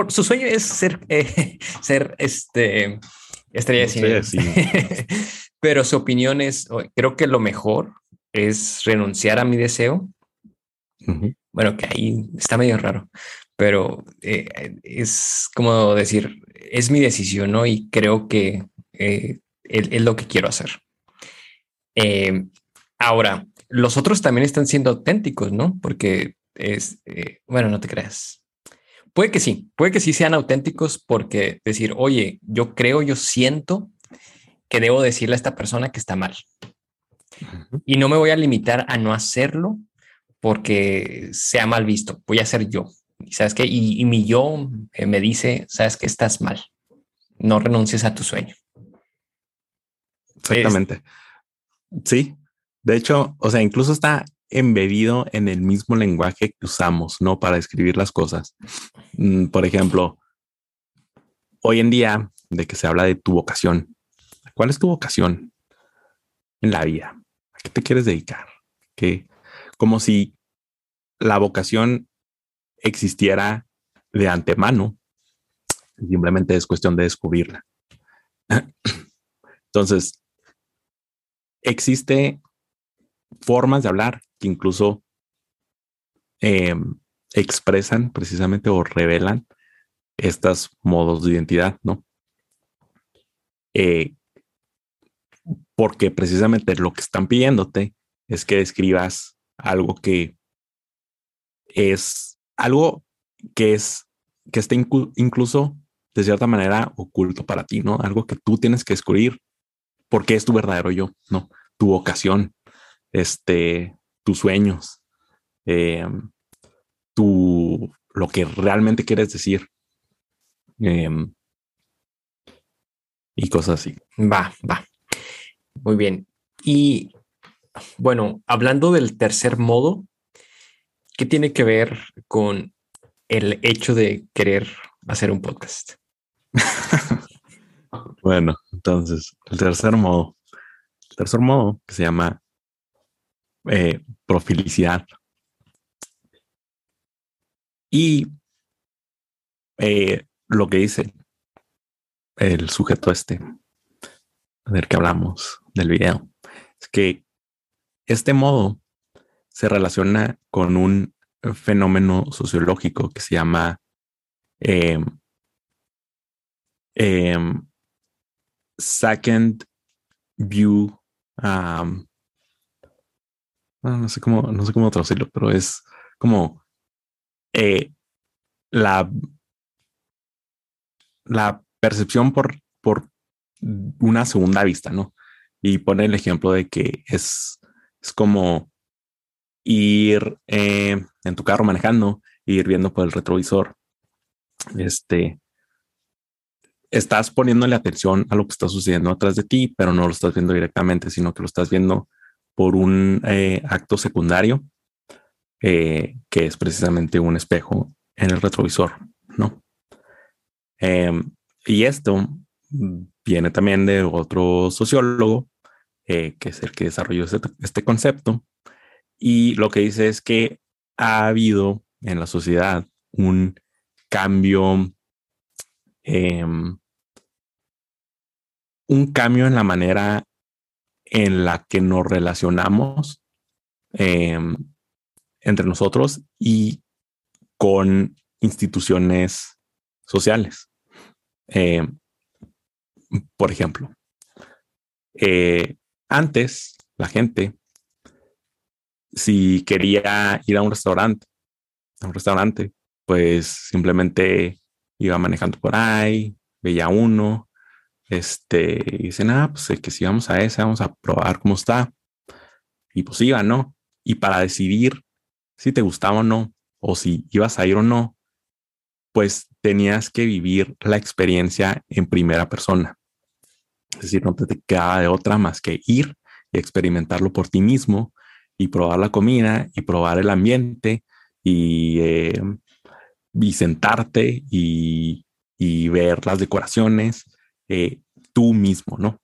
su sueño es ser, eh, ser este estrella de cine. Pero su opinión es, creo que lo mejor es renunciar a mi deseo. Bueno, que ahí está medio raro, pero eh, es como decir, es mi decisión, ¿no? Y creo que eh, es, lo que quiero hacer. Eh, ahora, los otros también están siendo auténticos, ¿no? Porque es, bueno, no te creas. Puede que sí, puede que sí sean auténticos porque decir, oye, yo creo, yo siento que debo decirle a esta persona que está mal. Y no me voy a limitar a no hacerlo porque sea mal visto. Voy a ser yo. ¿Y sabes qué? Y, mi yo eh, me dice, sabes que estás mal. No renuncies a tu sueño. Exactamente. Sí. De hecho, o sea, incluso está embebido en el mismo lenguaje que usamos, ¿no? Para escribir las cosas. Mm, por ejemplo, hoy en día, de que se habla de tu vocación. ¿Cuál es tu vocación en la vida? ¿A qué te quieres dedicar? Que como si la vocación existiera de antemano. Simplemente es cuestión de descubrirla. Entonces, existe formas de hablar que incluso em, expresan precisamente o revelan estos modos de identidad, ¿no? Eh, porque precisamente lo que están pidiéndote es que describas algo que es algo que es que está incluso de cierta manera oculto para ti, ¿no? Algo que tú tienes que descubrir porque es tu verdadero yo, ¿no? Tu vocación, este, tus sueños, eh, tu, lo que realmente quieres decir. Em, y cosas así. Va, va. Muy bien. Y bueno, hablando del tercer modo, ¿qué tiene que ver con el hecho de querer hacer un podcast? bueno, entonces, el tercer modo, el tercer modo que se llama eh, profilicidad. Y eh, lo que dice el sujeto este del que hablamos del video es que este modo se relaciona con un fenómeno sociológico que se llama em, second view. no sé cómo, no sé cómo traducirlo, pero es como eh, la, la percepción por, por una segunda vista, ¿no? Y pone el ejemplo de que es, es como ir eh, en tu carro manejando, ir viendo por el retrovisor. Este, estás poniéndole atención a lo que está sucediendo atrás de ti, pero no lo estás viendo directamente, sino que lo estás viendo por un eh, acto secundario, eh, que es precisamente un espejo en el retrovisor, ¿no? Em, y esto viene también de otro sociólogo, que es el que desarrolló este, este concepto, y lo que dice es que ha habido en la sociedad un cambio, em, un cambio en la manera en la que nos relacionamos em, entre nosotros y con instituciones sociales. Em, por ejemplo, eh, antes la gente si quería ir a un restaurante, a un restaurante, pues simplemente iba manejando por ahí, veía uno, este, y dicen, ah, pues que si vamos a ese, vamos a probar cómo está. Y pues iba, ¿no? Y para decidir si te gustaba o no, o si ibas a ir o no, pues tenías que vivir la experiencia en primera persona. Es decir, no te quedaba de otra más que ir y experimentarlo por ti mismo y probar la comida y probar el ambiente y, eh, y sentarte y, y, ver las decoraciones eh, tú mismo, ¿no?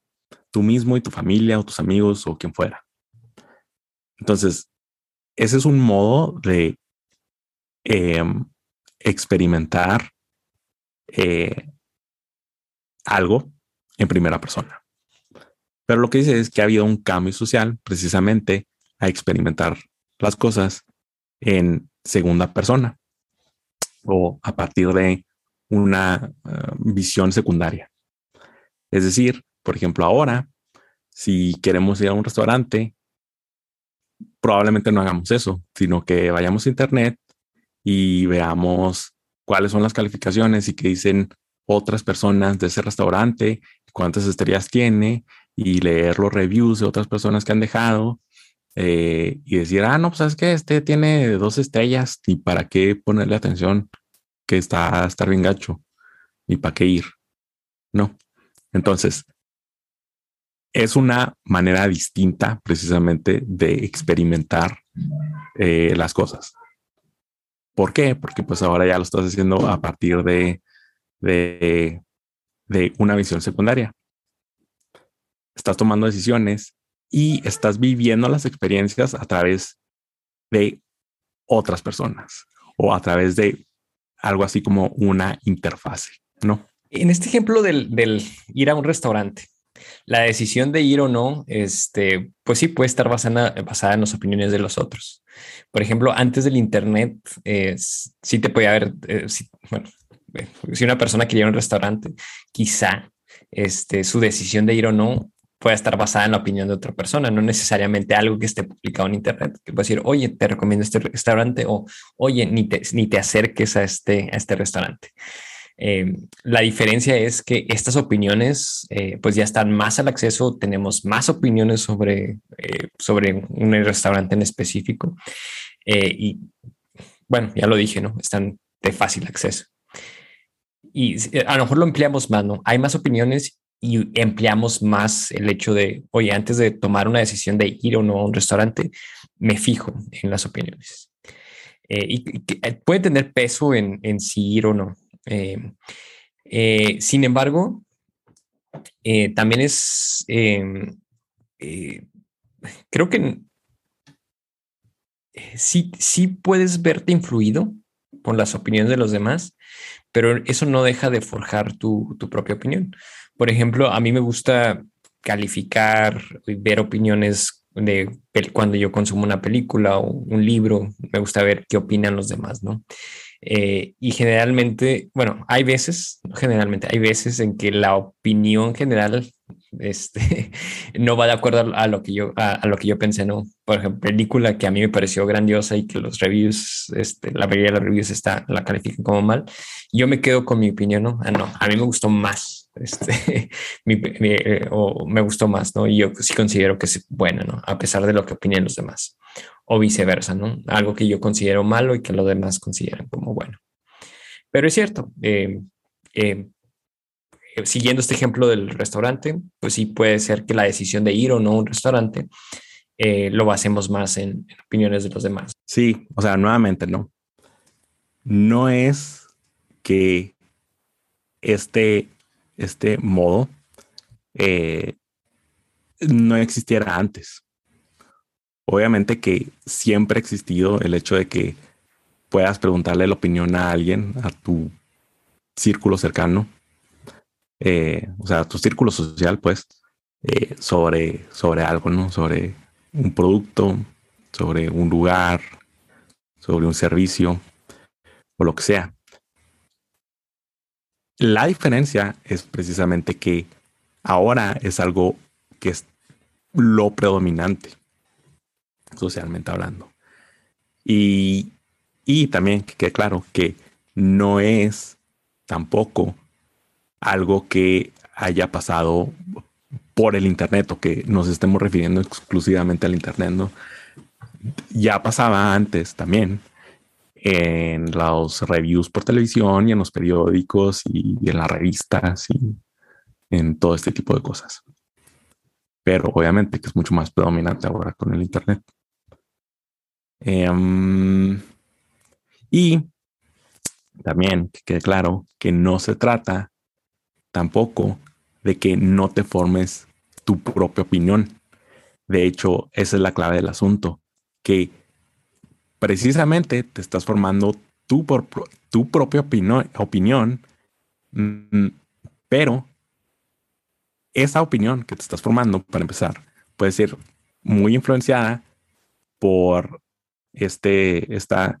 Tú mismo y tu familia o tus amigos o quien fuera. Entonces, ese es un modo de em, experimentar eh, algo en primera persona. Pero lo que dice es que ha habido un cambio social precisamente a experimentar las cosas en segunda persona o a partir de una eh, visión secundaria. Es decir, por ejemplo, ahora, si queremos ir a un restaurante, probablemente no hagamos eso, sino que vayamos a internet y veamos cuáles son las calificaciones y qué dicen otras personas de ese restaurante, cuántas estrellas tiene y leer los reviews de otras personas que han dejado eh, y decir, ah, no, pues es que este tiene dos estrellas y para qué ponerle atención que está estar bien gacho y para qué ir. No. Entonces, es una manera distinta precisamente de experimentar eh, las cosas. ¿Por qué? Porque pues ahora ya lo estás haciendo a partir de, de, de una visión secundaria. Estás tomando decisiones y estás viviendo las experiencias a través de otras personas o a través de algo así como una interfase, ¿no? En este ejemplo del, del ir a un restaurante, la decisión de ir o no, este, pues sí puede estar basada, basada en las opiniones de los otros. Por ejemplo, antes del Internet, eh, sí te podía haber, eh, bueno, eh, si una persona quería a un restaurante, quizá este, su decisión de ir o no pueda estar basada en la opinión de otra persona, no necesariamente algo que esté publicado en Internet, que puede decir, oye, te recomiendo este restaurante o, oye, ni te, ni te acerques a este, a este restaurante. Eh, la diferencia es que estas opiniones eh, pues ya están más al acceso, tenemos más opiniones sobre, eh, sobre un restaurante en específico y bueno, ya lo dije, ¿no? Están de fácil acceso. Y a lo mejor lo empleamos más, ¿no? Hay más opiniones y empleamos más el hecho de, oye, antes de tomar una decisión de ir o no a un restaurante, me fijo en las opiniones. y, puede tener peso en, en si ir o no. Eh, eh, sin embargo, eh, también es, em, creo que sí, sí puedes verte influido por las opiniones de los demás, pero eso no deja de forjar tu, tu propia opinión. Por ejemplo, a mí me gusta calificar y ver opiniones de cuando yo consumo una película o un libro, me gusta ver qué opinan los demás, ¿no? Eh, y generalmente, bueno, hay veces, generalmente, hay veces en que la opinión general este, no va de acuerdo a lo que yo, a, lo que yo pensé, ¿no? Por ejemplo, película que a mí me pareció grandiosa y que los reviews, este, la mayoría de los reviews está, la califican como mal. Yo me quedo con mi opinión, ¿no? Ah, no, a mí me gustó más, este, eh, o me gustó más, ¿no? Y yo sí considero que es buena, ¿no? A pesar de lo que opinen los demás o viceversa, ¿no? Algo que yo considero malo y que los demás consideran como bueno. Pero es cierto, eh, eh, siguiendo este ejemplo del restaurante, pues sí puede ser que la decisión de ir o no a un restaurante eh, lo basemos más en, opiniones de los demás. Sí, o sea, nuevamente, no. No es que este, este modo no existiera antes obviamente que siempre ha existido el hecho de que puedas preguntarle la opinión a alguien, a tu círculo cercano, eh, o sea, a tu círculo social, pues, eh, sobre, sobre algo, ¿no? Sobre un producto, sobre un lugar, sobre un servicio o lo que sea. La diferencia es precisamente que ahora es algo que es lo predominante socialmente hablando. Y, y también que quede claro que no es tampoco algo que haya pasado por el Internet o que nos estemos refiriendo exclusivamente al Internet, ¿no? Ya pasaba antes también en los reviews por televisión y en los periódicos y en las revistas y en todo este tipo de cosas. Pero obviamente que es mucho más predominante ahora con el Internet. Em, y también que quede claro que no se trata tampoco de que no te formes tu propia opinión. De hecho, esa es la clave del asunto, que precisamente te estás formando tu, tu propia opinión, opinión mm, pero esa opinión que te estás formando, para empezar, puede ser muy influenciada por este, esta,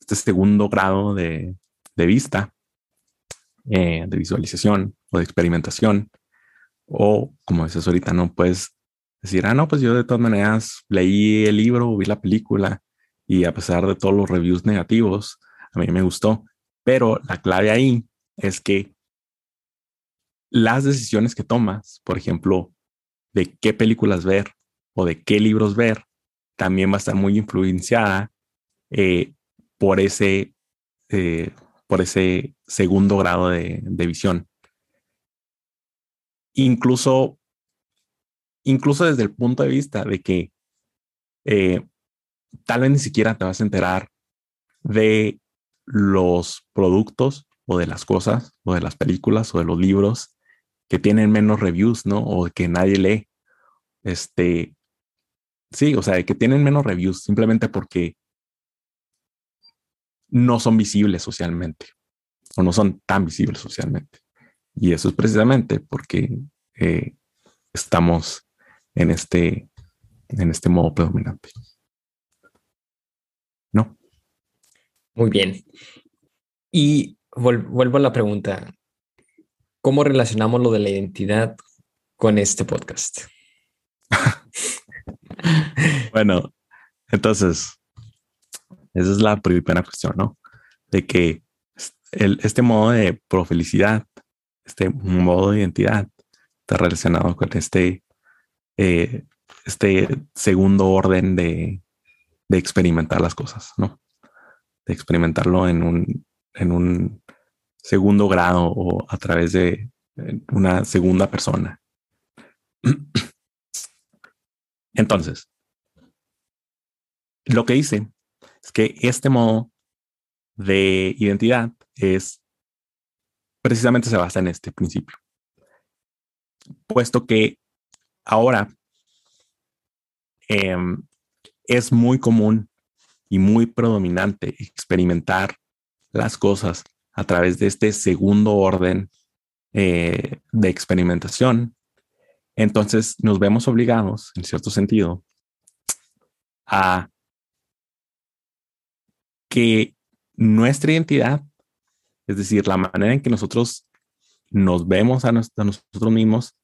este segundo grado de, de vista, eh, de visualización o de experimentación. O como dices ahorita, no puedes decir, ah, no, pues yo de todas maneras leí el libro, vi la película y a pesar de todos los reviews negativos, a mí me gustó. Pero la clave ahí es que las decisiones que tomas, por ejemplo, de qué películas ver o de qué libros ver, también va a estar muy influenciada eh, por, ese, eh, por ese segundo grado de, visión. Incluso, incluso desde el punto de vista de que eh, tal vez ni siquiera te vas a enterar de los productos o de las cosas o de las películas o de los libros que tienen menos reviews, ¿no? O que nadie lee. Este, sí, o sea, que tienen menos reviews simplemente porque no son visibles socialmente o no son tan visibles socialmente. Y eso es precisamente porque eh, estamos en este, en este modo predominante. ¿No? Muy bien. Y vuelvo a la pregunta. ¿Cómo relacionamos lo de la identidad con este podcast? bueno, entonces, esa es la primera cuestión, ¿no? De que este modo de profelicidad, este modo de identidad, está relacionado con este, eh, este segundo orden de, de, experimentar las cosas, ¿no? De experimentarlo en un, en un segundo grado o a través de una segunda persona. Entonces, lo que dice es que este modo de identidad es precisamente se basa en este principio, puesto que ahora em, es muy común y muy predominante experimentar las cosas a través de este segundo orden eh, de experimentación, entonces nos vemos obligados, en cierto sentido, a que nuestra identidad, es decir, la manera en que nosotros nos vemos a, nosotros mismos,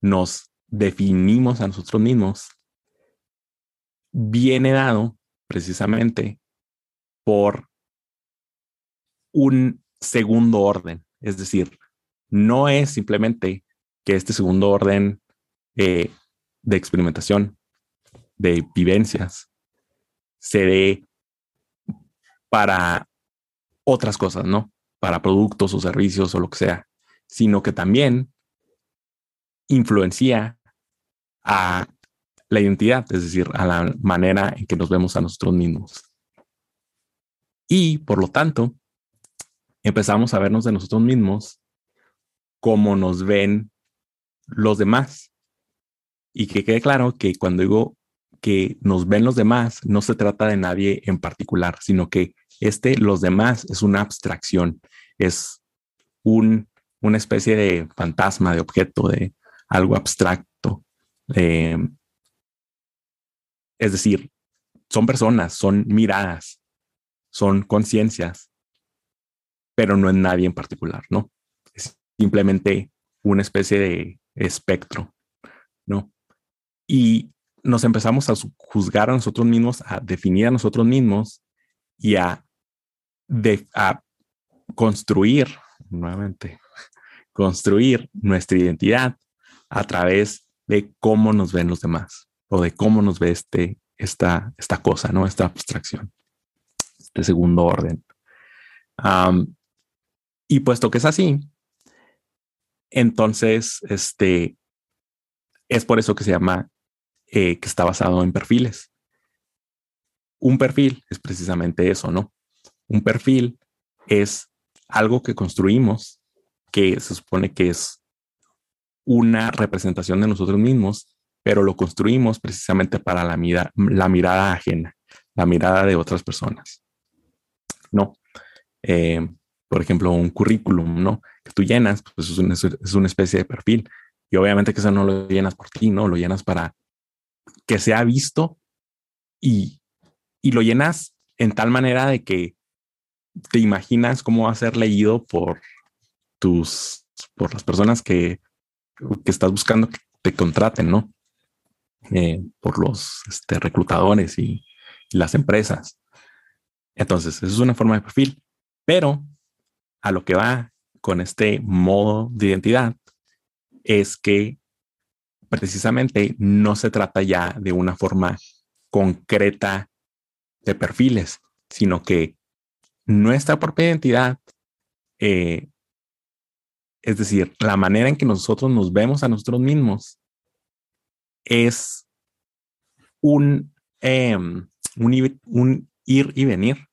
nos definimos a nosotros mismos, viene dado precisamente por un segundo orden. Es decir, no es simplemente que este segundo orden eh, de experimentación, de vivencias, se dé para otras cosas, ¿no? Para productos o servicios o lo que sea, sino que también influencia a la identidad, es decir, a la manera en que nos vemos a nosotros mismos. Y por lo tanto, empezamos a vernos de nosotros mismos como nos ven los demás. Y que quede claro que cuando digo que nos ven los demás, no se trata de nadie en particular, sino que este, los demás, es una abstracción, es un, una especie de fantasma, de objeto, de algo abstracto. es decir, son personas, son miradas, son conciencias, pero no es nadie en particular, ¿no? Es simplemente una especie de espectro. Y nos empezamos a juzgar a nosotros mismos, a definir a nosotros mismos y a, a construir, nuevamente, construir nuestra identidad a través de cómo nos ven los demás o de cómo nos ve este, esta, esta cosa, ¿no? Esta abstracción, este segundo orden. Y puesto que es así, entonces, este, es por eso que se llama, eh, que está basado en perfiles. Un perfil es precisamente eso, ¿no? Un perfil es algo que construimos que se supone que es una representación de nosotros mismos, pero lo construimos precisamente para la, la mirada ajena, la mirada de otras personas. No. Eh, por ejemplo, un currículum, ¿no? Que tú llenas, pues es una, especie de perfil Y obviamente que eso no lo llenas por ti, no lo llenas para que sea visto y, y lo llenas en tal manera de que te imaginas cómo va a ser leído por tus, por las personas que, que estás buscando que te contraten, ¿no? Eh, por los este, reclutadores y, las empresas. Entonces, eso es una forma de perfil, pero a lo que va con este modo de identidad es que precisamente no se trata ya de una forma concreta de perfiles, sino que nuestra propia identidad, eh, es decir, la manera en que nosotros nos vemos a nosotros mismos, es un, em, un, ir y venir,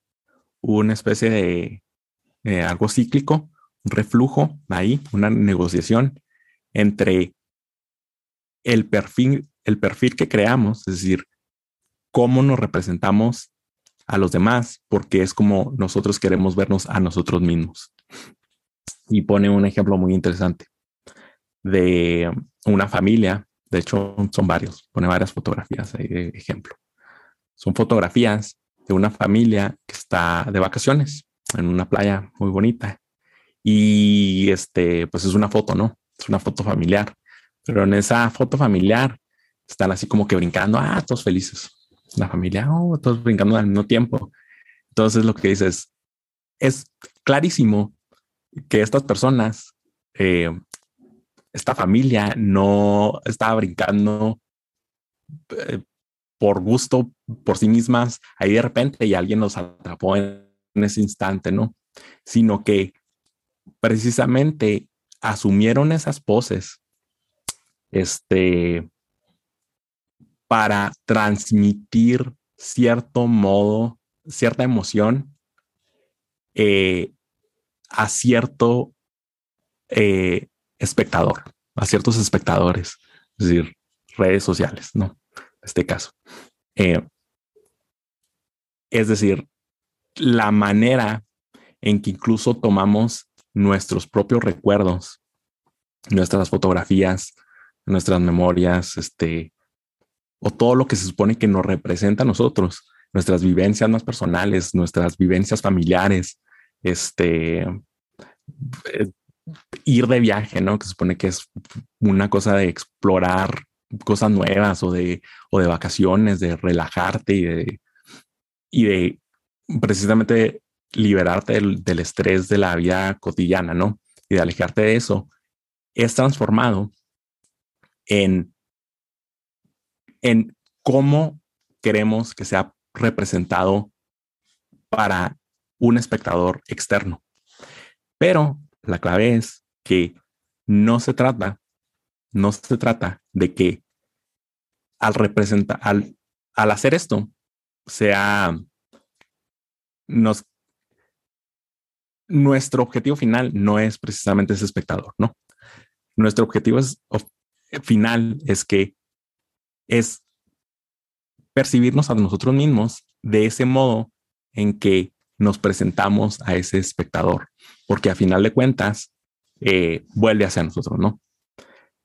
una especie de algo cíclico, un reflujo ahí, una negociación entre el perfil, el perfil que creamos, es decir, cómo nos representamos a los demás, porque es como nosotros queremos vernos a nosotros mismos. Y pone un ejemplo muy interesante de una familia, de hecho son varios, pone varias fotografías ejemplo. Son fotografías de una familia que está de vacaciones en una playa muy bonita. Y este, pues es una foto, ¿no? Es una foto familiar. Pero en esa foto familiar están así como que brincando, ah, todos felices la familia, oh, todos brincando al mismo tiempo. Entonces lo que dices es clarísimo que estas personas, eh, esta familia no estaba brincando eh, por gusto, por sí mismas, ahí de repente y alguien los atrapó en, en ese instante, ¿no? Sino que precisamente asumieron esas poses, este, para transmitir cierto modo, cierta emoción eh, a cierto eh, espectador, a ciertos espectadores, es decir, redes sociales, ¿no? En este caso. Eh, es decir, la manera en que incluso tomamos nuestros propios recuerdos, nuestras fotografías, nuestras memorias, este, o todo lo que se supone que nos representa a nosotros, nuestras vivencias más personales, nuestras vivencias familiares, este, eh, ir de viaje, ¿no? Que se supone que es una cosa de explorar cosas nuevas o de, o de vacaciones, de relajarte y de, y de precisamente liberarte del, del estrés de la vida cotidiana, ¿no? Y de alejarte de eso, es transformado en en cómo queremos que sea representado para un espectador externo. Pero la clave es que no se trata, no se trata de que al representar, al, al hacer esto, sea nos, nuestro objetivo final no es precisamente ese espectador, ¿no? Nuestro objetivo es, final es que es percibirnos a nosotros mismos de ese modo en que nos presentamos a ese espectador, porque a final de cuentas eh, vuelve hacia nosotros, ¿no?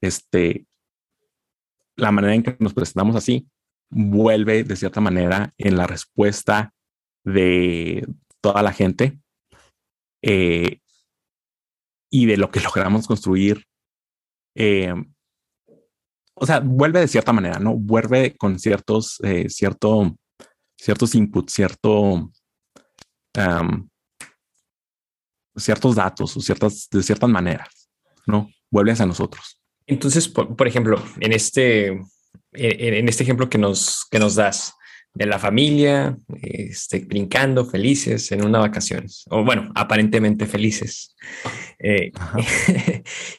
Este, la manera en que nos presentamos así vuelve de cierta manera en la respuesta de toda la gente eh, y de lo que logramos construir eh, o sea, vuelve de cierta manera, ¿no? Vuelve con ciertos, eh, cierto, ciertos inputs, cierto, ciertos datos o ciertas, de ciertas maneras, ¿no? Vuelve hacia nosotros. Entonces, por, ejemplo, en este, en, este ejemplo que nos, que nos das, de la familia, este, brincando, felices en una vacaciones, o bueno, aparentemente felices.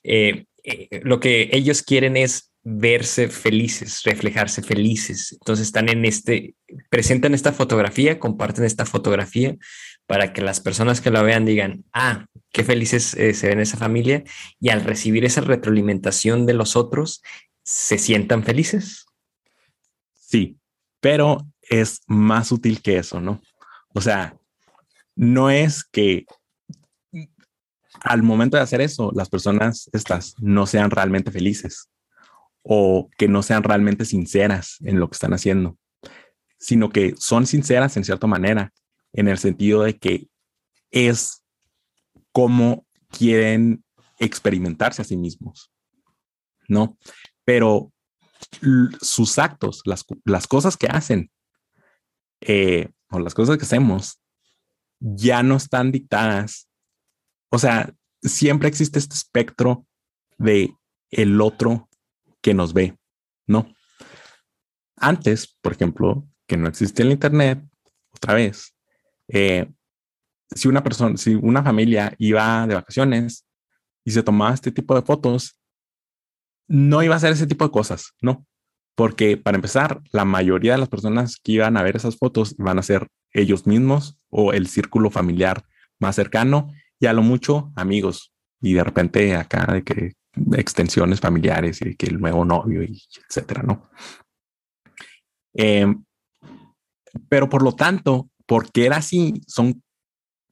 Eh, eh, lo que ellos quieren es verse felices, reflejarse felices. Entonces están en este, presentan esta fotografía, comparten esta fotografía para que las personas que la vean digan, ah, qué felices eh, se ven esa familia y al recibir esa retroalimentación de los otros, se sientan felices. Sí, pero es más útil que eso, ¿no? O sea, no es que al momento de hacer eso, las personas estas no sean realmente felices o que no sean realmente sinceras en lo que están haciendo, sino que son sinceras en cierta manera, en el sentido de que es como quieren experimentarse a sí mismos, ¿no? Pero sus actos, las, cosas que hacen eh, o las cosas que hacemos ya no están dictadas. O sea, siempre existe este espectro de el otro que nos ve, ¿no? Antes, por ejemplo, que no existía el Internet, otra vez, eh, si una persona, si una familia iba de vacaciones y se tomaba este tipo de fotos, no iba a hacer ese tipo de cosas, ¿no? Porque para empezar, la mayoría de las personas que iban a ver esas fotos van a ser ellos mismos o el círculo familiar más cercano y a lo mucho amigos. Y de repente acá de que extensiones familiares y que el nuevo novio y etcétera, ¿no? Em, pero por lo tanto, porque era así, son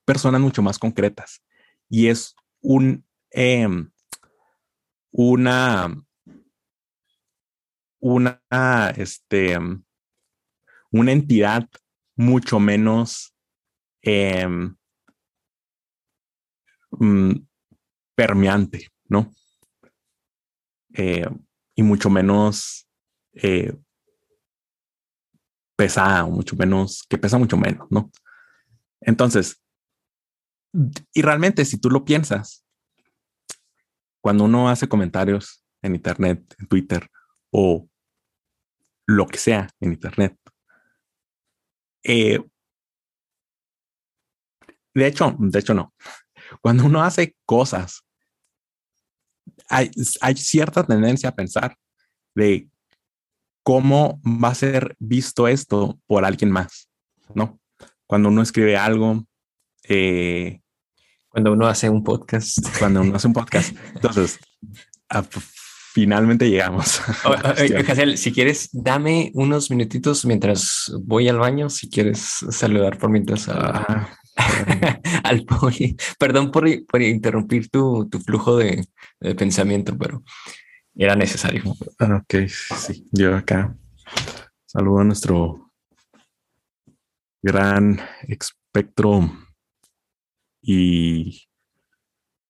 personas mucho más concretas y es un, em, una una, este, una entidad mucho menos em, mm, permeante, ¿no? Eh, y mucho menos eh, pesada, o mucho menos, que pesa mucho menos, ¿no? Entonces, y realmente si tú lo piensas, cuando uno hace comentarios en Internet, en Twitter, o lo que sea en Internet. Eh, de hecho, de hecho no. Cuando uno hace cosas, hay, hay cierta tendencia a pensar de cómo va a ser visto esto por alguien más, ¿no? Cuando uno escribe algo, eh, cuando uno hace un podcast, cuando uno hace un podcast, entonces, finalmente llegamos. si quieres, dame unos minutitos mientras voy al baño, si quieres saludar por mientras ah, al poli. Perdón por, interrumpir tu, flujo de, pensamiento, pero era necesario. Ah, ok, sí, yo acá saludo a nuestro gran espectro y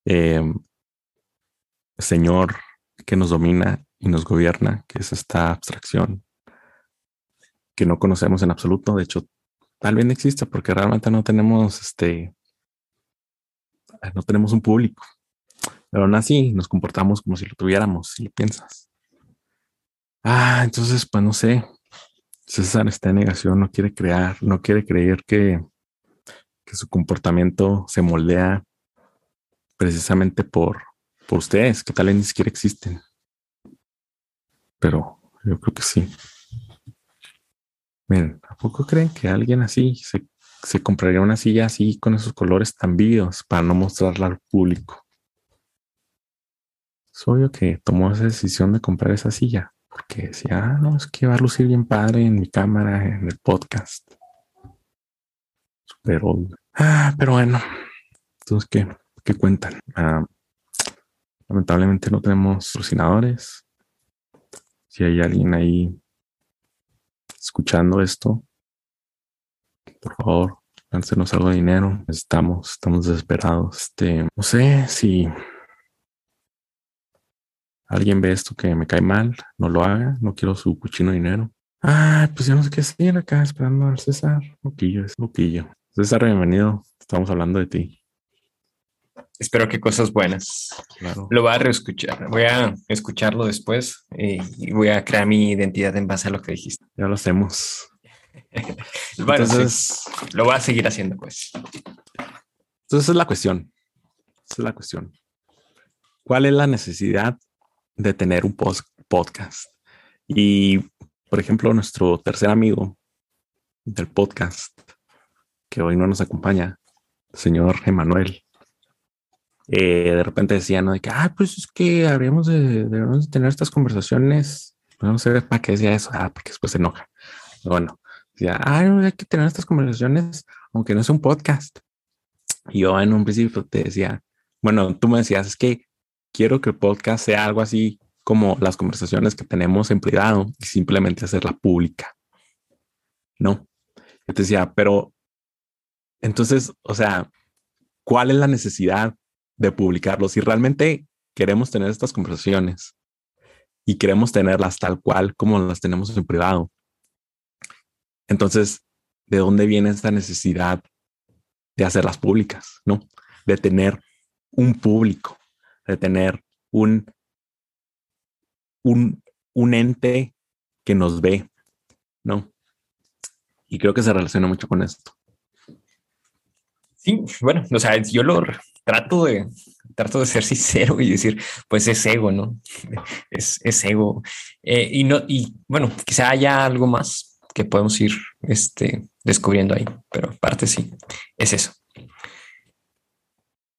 eh, señor que nos domina y nos gobierna, que es esta abstracción que no conocemos en absoluto. De hecho, tal vez no existe porque realmente no tenemos este, no tenemos un público. Pero aún así nos comportamos como si lo tuviéramos, si lo piensas. Ah, entonces, pues no sé. César está en negación, no quiere crear, no quiere creer que, que su comportamiento se moldea precisamente por, por ustedes, que tal vez ni siquiera existen. Pero yo creo que sí. Miren, ¿a poco creen que alguien así se, se compraría una silla así con esos colores tan vívidos para no mostrarla al público? Es obvio que tomó esa decisión de comprar esa silla porque decía, ah, no, es que va a lucir bien padre en mi cámara, en el podcast. Super Ah, pero bueno, entonces, ¿qué, qué cuentan? Ah, Lamentablemente no tenemos patrocinadores. Si hay alguien ahí escuchando esto, por favor, láncenos algo de dinero. Estamos, estamos desesperados. Este, no sé si alguien ve esto que me cae mal, no lo haga. No quiero su cuchino dinero. Ah, pues ya no sé qué acá esperando al César. Boquillo, es boquillo. César, bienvenido. Estamos hablando de ti. Espero que cosas buenas. Lo voy a reescuchar. Voy a escucharlo después y voy a crear mi identidad en base a lo que dijiste. Ya lo hacemos. bueno, entonces lo voy a seguir haciendo, pues. Entonces es la cuestión. Esa es la cuestión. ¿Cuál es la necesidad de tener un podcast? Y, por ejemplo, nuestro tercer amigo del podcast, que hoy no nos acompaña, el señor Emanuel, eh, de repente decían, ¿no? De que, ah, pues es que habríamos de, tener estas conversaciones. No sé para qué decía eso. Ah, porque después se enoja. Bueno, decía, ah, hay que tener estas conversaciones, aunque no es un podcast. Y yo en un principio te decía, bueno, tú me decías, es que quiero que el podcast sea algo así como las conversaciones que tenemos en privado y simplemente hacerla pública. No, yo te decía, pero entonces, o sea, ¿cuál es la necesidad de publicarlo? Si realmente queremos tener estas conversaciones y queremos tenerlas tal cual como las tenemos en privado, entonces, ¿de dónde viene esta necesidad de hacerlas públicas? No, de tener un público, de tener un, un, un ente que nos ve, ¿no? Y creo que se relaciona mucho con esto. Sí, bueno, o sea, yo lo trato de, trato de ser sincero y decir, pues es ego, ¿no? Es, es ego. Eh, y no, y bueno, quizá haya algo más que podemos ir este, descubriendo ahí, pero parte sí, es eso.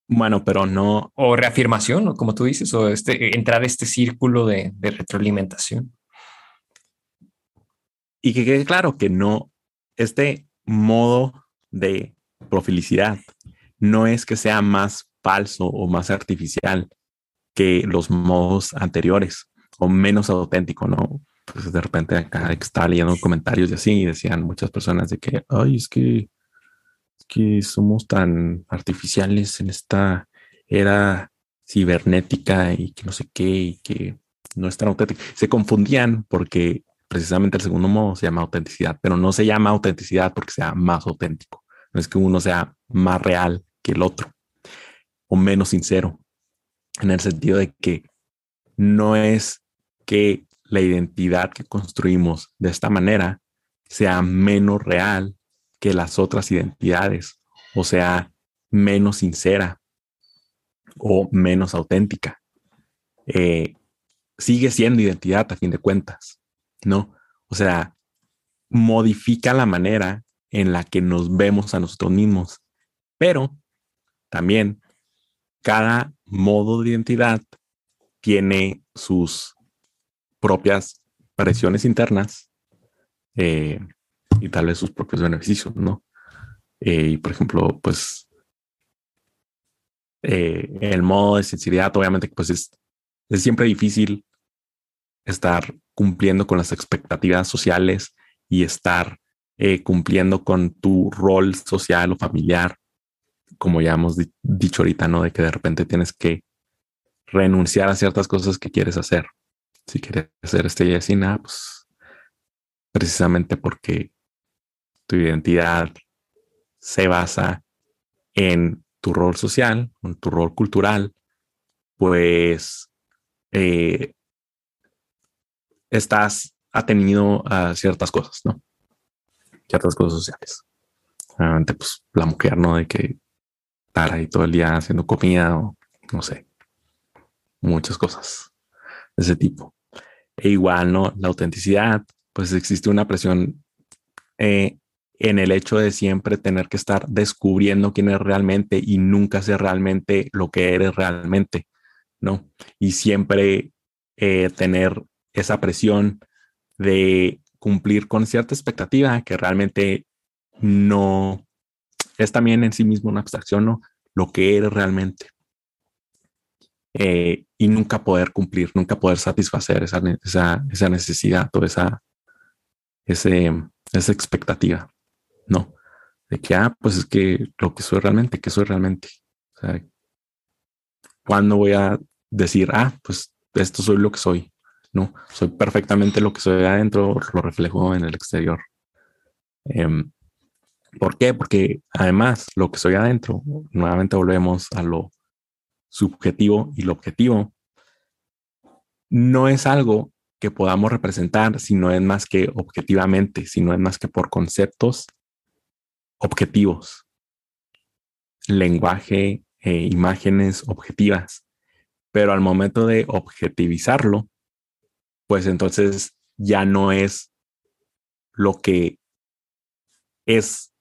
Bueno, pero no. O reafirmación, como tú dices, o este, entrar a este círculo de, de retroalimentación. Y que quede claro que no, este modo de profilicidad no es que sea más falso o más artificial que los modos anteriores o menos auténtico, ¿no? Pues de repente acá estaba leyendo comentarios y así y decían muchas personas de que, ay, es que que somos tan artificiales en esta era cibernética y que no sé qué y que no es tan auténtico. Se confundían porque precisamente el segundo modo se llama autenticidad, pero no se llama autenticidad porque sea más auténtico. No es que uno sea más real que el otro o menos sincero, en el sentido de que no es que la identidad que construimos de esta manera sea menos real que las otras identidades, o sea, menos sincera o menos auténtica. Eh, sigue siendo identidad a fin de cuentas, ¿no? O sea, modifica la manera en la que nos vemos a nosotros mismos, pero también cada modo de identidad tiene sus propias presiones internas eh, y tal vez sus propios beneficios, ¿no? Eh, y por ejemplo, pues eh, el modo de sinceridad, obviamente, pues es, es siempre difícil estar cumpliendo con las expectativas sociales y estar eh, cumpliendo con tu rol social o familiar, como ya hemos dicho ahorita, ¿no? De que de repente tienes que renunciar a ciertas cosas que quieres hacer. Si quieres hacer este y nada, pues precisamente porque tu identidad se basa en tu rol social, en tu rol cultural, pues eh, estás atenido a ciertas cosas, ¿no? Ciertas cosas sociales. Obviamente, pues la mujer, ¿no? De que estar ahí todo el día haciendo comida o no sé, muchas cosas de ese tipo. E igual, ¿no? La autenticidad, pues existe una presión eh, en el hecho de siempre tener que estar descubriendo quién es realmente y nunca ser realmente lo que eres realmente, ¿no? Y siempre eh, tener esa presión de cumplir con cierta expectativa que realmente no es también en sí mismo una abstracción, ¿no? Lo que eres realmente. Eh, y nunca poder cumplir, nunca poder satisfacer esa, esa, esa necesidad o esa, ese, esa expectativa. No, de que, ah, pues es que lo que soy realmente, que soy realmente. O ¿cuándo voy a decir, ah, pues esto soy lo que soy? No, soy perfectamente lo que soy adentro, lo reflejo en el exterior. Em, ¿Por qué? Porque además lo que soy adentro, nuevamente volvemos a lo subjetivo y lo objetivo, no es algo que podamos representar si no es más que objetivamente, si no es más que por conceptos objetivos, lenguaje, e imágenes objetivas. Pero al momento de objetivizarlo, pues entonces ya no es lo que es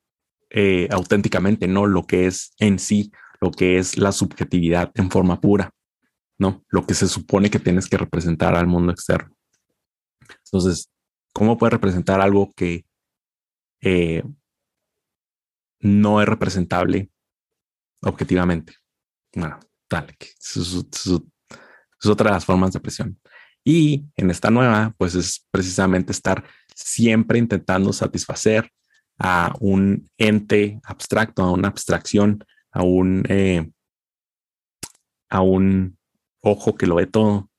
eh, auténticamente, no lo que es en sí, lo que es la subjetividad en forma pura, no lo que se supone que tienes que representar al mundo externo. Entonces, ¿cómo puedes representar algo que eh, no es representable objetivamente. Bueno, tal, es, otra de las formas de presión. Y en esta nueva, pues es precisamente estar siempre intentando satisfacer a un ente abstracto, a una abstracción, a un, eh, ojo que lo ve todo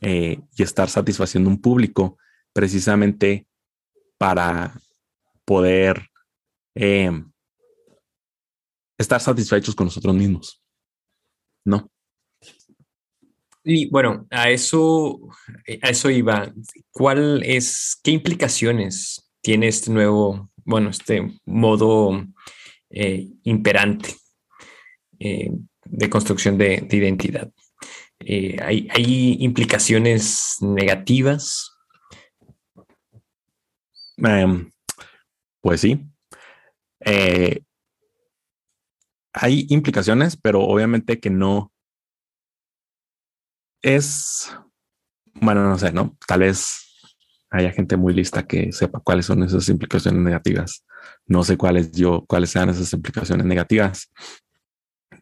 eh, y estar satisfaciendo un público precisamente para poder eh, estar satisfechos con nosotros mismos. ¿No? Y bueno, a eso, a eso iba. ¿Cuál es, qué implicaciones tiene este nuevo, bueno, este modo eh, imperante eh, de construcción de, identidad? ¿hay, ¿hay, implicaciones negativas? Em, pues sí. Eh, hay implicaciones, pero obviamente que no es, bueno, no sé, ¿no? Tal vez haya gente muy lista que sepa cuáles son esas implicaciones negativas. No sé cuáles yo, cuáles sean esas implicaciones negativas.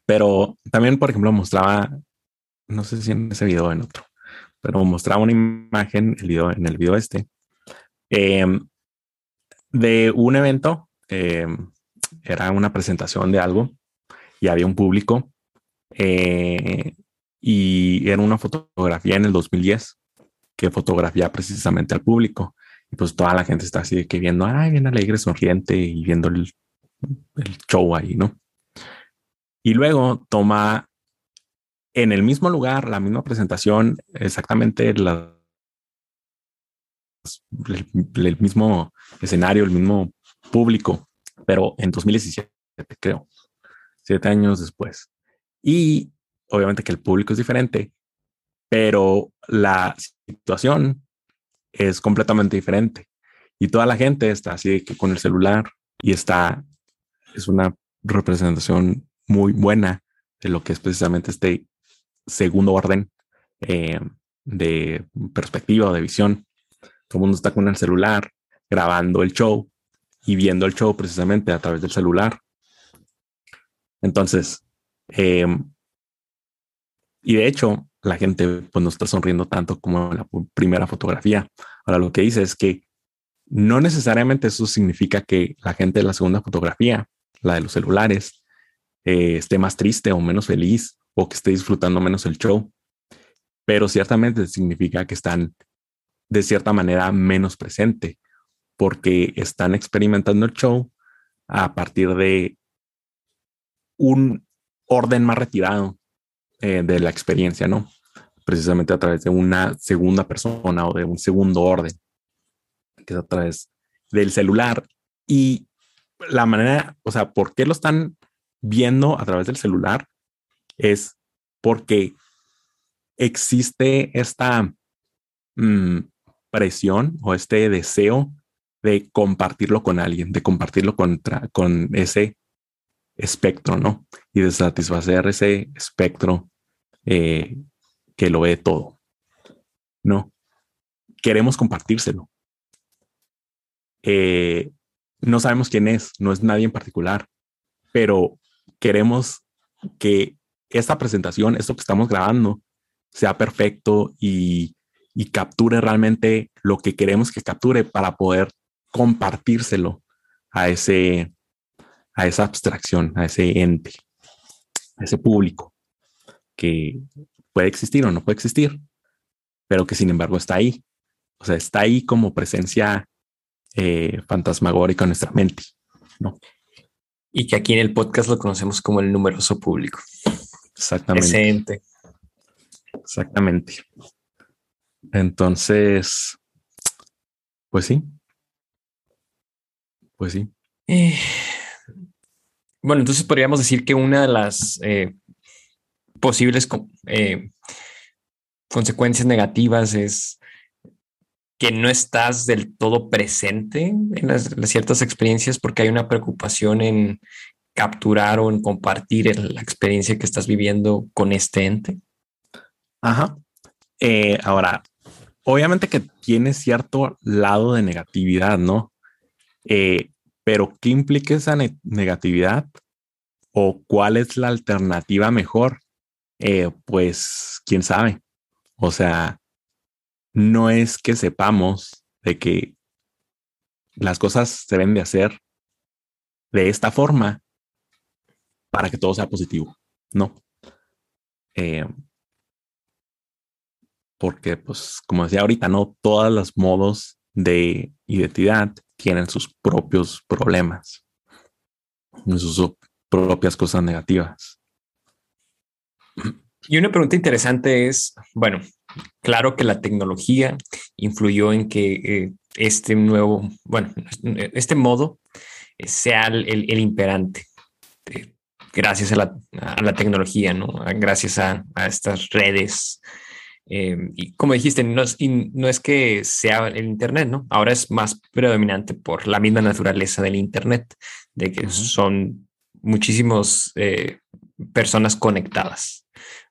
Pero también, por ejemplo, mostraba, no sé si en ese video o en otro, pero mostraba una imagen, el video, en el video este, em, de un evento. Em, era una presentación de algo y había un público eh, y era una fotografía en el 2010 que fotografía precisamente al público. Y pues toda la gente está así de que viendo, ay, bien alegre, sonriente y viendo el, el show ahí, ¿no? Y luego toma en el mismo lugar, la misma presentación, exactamente la, el, mismo escenario, el mismo público, pero en 2017, creo siete años después. Y obviamente que el público es diferente, pero la situación es completamente diferente. Y toda la gente está así que con el celular y está, es una representación muy buena de lo que es precisamente este segundo orden eh, de perspectiva o de visión. Todo el mundo está con el celular grabando el show y viendo el show precisamente a través del celular. Entonces, em, y de hecho, la gente pues no está sonriendo tanto como en la primera fotografía. Ahora lo que dice es que no necesariamente eso significa que la gente de la segunda fotografía, la de los celulares, eh, esté más triste o menos feliz o que esté disfrutando menos el show, pero ciertamente significa que están de cierta manera menos presente porque están experimentando el show a partir de un orden más retirado eh, de la experiencia, ¿no? Precisamente a través de una segunda persona o de un segundo orden, que es a través del celular. Y la manera, o sea, ¿por qué lo están viendo a través del celular? Es porque existe esta mm, presión o este deseo de compartirlo con alguien, de compartirlo con ese espectro, ¿no? Y de satisfacer ese espectro eh, que lo ve todo, ¿no? Queremos compartírselo. Eh, no sabemos quién es, no es nadie en particular, pero queremos que esta presentación, esto que estamos grabando, sea perfecto y, y capture realmente lo que queremos que capture para poder compartírselo a ese, a esa abstracción, a ese ente, a ese público que puede existir o no puede existir, pero que sin embargo está ahí. O sea, está ahí como presencia eh, fantasmagórica en nuestra mente, ¿no? Y que aquí en el podcast lo conocemos como el numeroso público. Exactamente. Ese ente. Exactamente. Entonces, pues sí. Pues sí. Eh, bueno, entonces podríamos decir que una de las eh, posibles eh, consecuencias negativas es que no estás del todo presente en las, ciertas experiencias porque hay una preocupación en capturar o en compartir la experiencia que estás viviendo con este ente. Ajá. Eh, ahora, obviamente que tiene cierto lado de negatividad, ¿no? pero ¿qué implica esa negatividad? ¿O cuál es la alternativa mejor? Eh, pues quién sabe. O sea, no es que sepamos de que las cosas se deben de hacer de esta forma para que todo sea positivo. No. Eh, porque, pues, como decía ahorita, no todos los modos de identidad tienen sus propios problemas, sus propias cosas negativas. Y una pregunta interesante es, bueno, claro que la tecnología influyó en que eh, este nuevo, bueno, este modo sea el, imperante, eh, gracias a la, tecnología, ¿no? Gracias a, estas redes. Eh, y como dijiste, no es, no es que sea el Internet, ¿no? Ahora es más predominante por la misma naturaleza del Internet, de que son muchísimas personas conectadas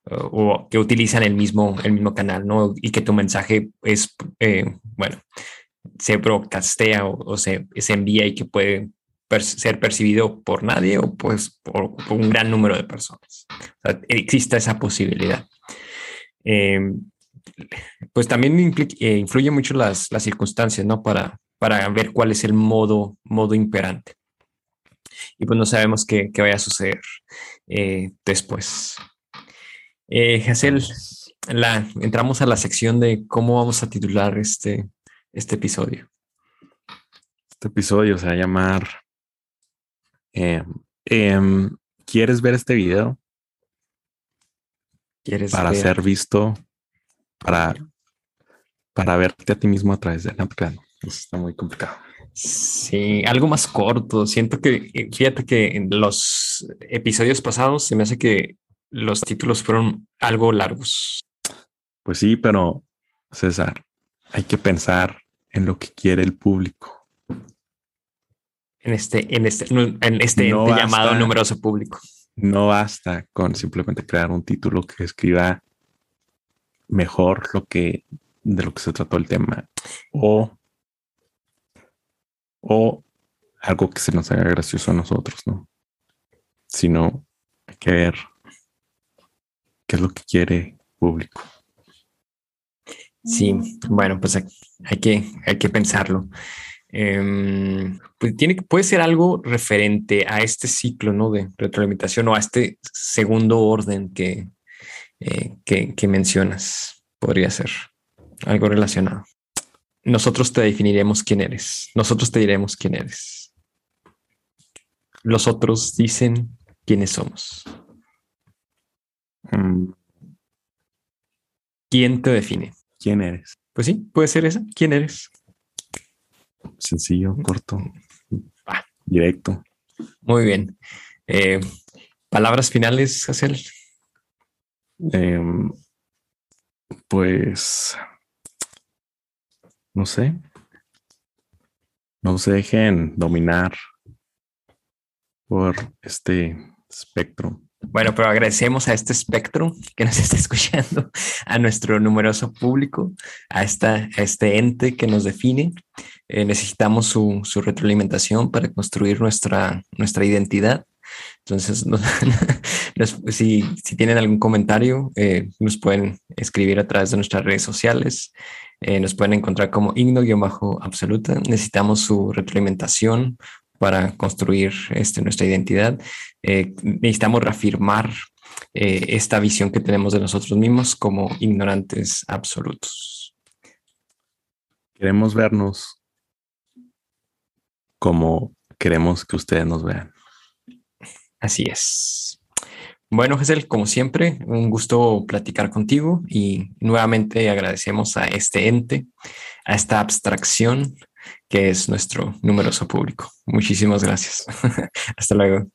o que utilizan el mismo, el mismo canal, ¿no? Y que tu mensaje es, eh, bueno, se broadcastea o, se, se, envía y que puede ser percibido por nadie o pues por, un gran número de personas. existe esa posibilidad. Em, pues también eh, influye mucho las, las circunstancias, ¿no? Para, para ver cuál es el modo, modo imperante. Y pues no sabemos qué, qué vaya a suceder eh, después. Eh, la, entramos a la sección de cómo vamos a titular este, este episodio. Este episodio se va a llamar em, em, ¿Quieres ver este video? ¿Quieres para ser visto, para, para verte a ti mismo a través de la plano. está muy complicado. Sí, algo más corto. Siento que, eh, fíjate que en los episodios pasados se me hace que los títulos fueron algo largos. Pues sí, pero César, hay que pensar en lo que quiere el público. En este, en este, en este llamado numeroso público. No basta con simplemente crear un título que escriba mejor lo que de lo que se trató el tema o, o algo que se nos haga gracioso a nosotros, ¿no? Sino hay que ver qué es lo que quiere público. Sí, bueno, pues hay que, hay que pensarlo. Em, pues puede ser algo referente a este ciclo ¿no? de retroalimentación o a este segundo orden eh, que, que mencionas. Podría ser algo relacionado. Nosotros te definiremos quién eres. Nosotros te diremos quién eres. Los otros dicen quiénes somos. Mm. ¿Quién te define? ¿Quién eres? Pues sí, puede ser esa. ¿Quién eres? Sencillo, corto, directo. Muy bien. Eh, palabras finales, Hazel. Em, pues no sé. No se dejen dominar por este espectro bueno, pero agradecemos a este espectro que nos está escuchando, a nuestro numeroso público, a, esta, este ente que nos define. Eh, necesitamos su, retroalimentación para construir nuestra, nuestra identidad. Entonces, si, tienen algún comentario, eh, nos pueden escribir a través de nuestras redes sociales. Eh, nos pueden encontrar como igno-absoluta. Necesitamos su retroalimentación para construir este, nuestra identidad. Eh, necesitamos reafirmar eh, esta visión que tenemos de nosotros mismos como ignorantes absolutos. Queremos vernos como queremos que ustedes nos vean. Así es. Bueno, Gesell, como siempre, un gusto platicar contigo y nuevamente agradecemos a este ente, a esta abstracción que es nuestro numeroso público. Muchísimas gracias. Hasta luego.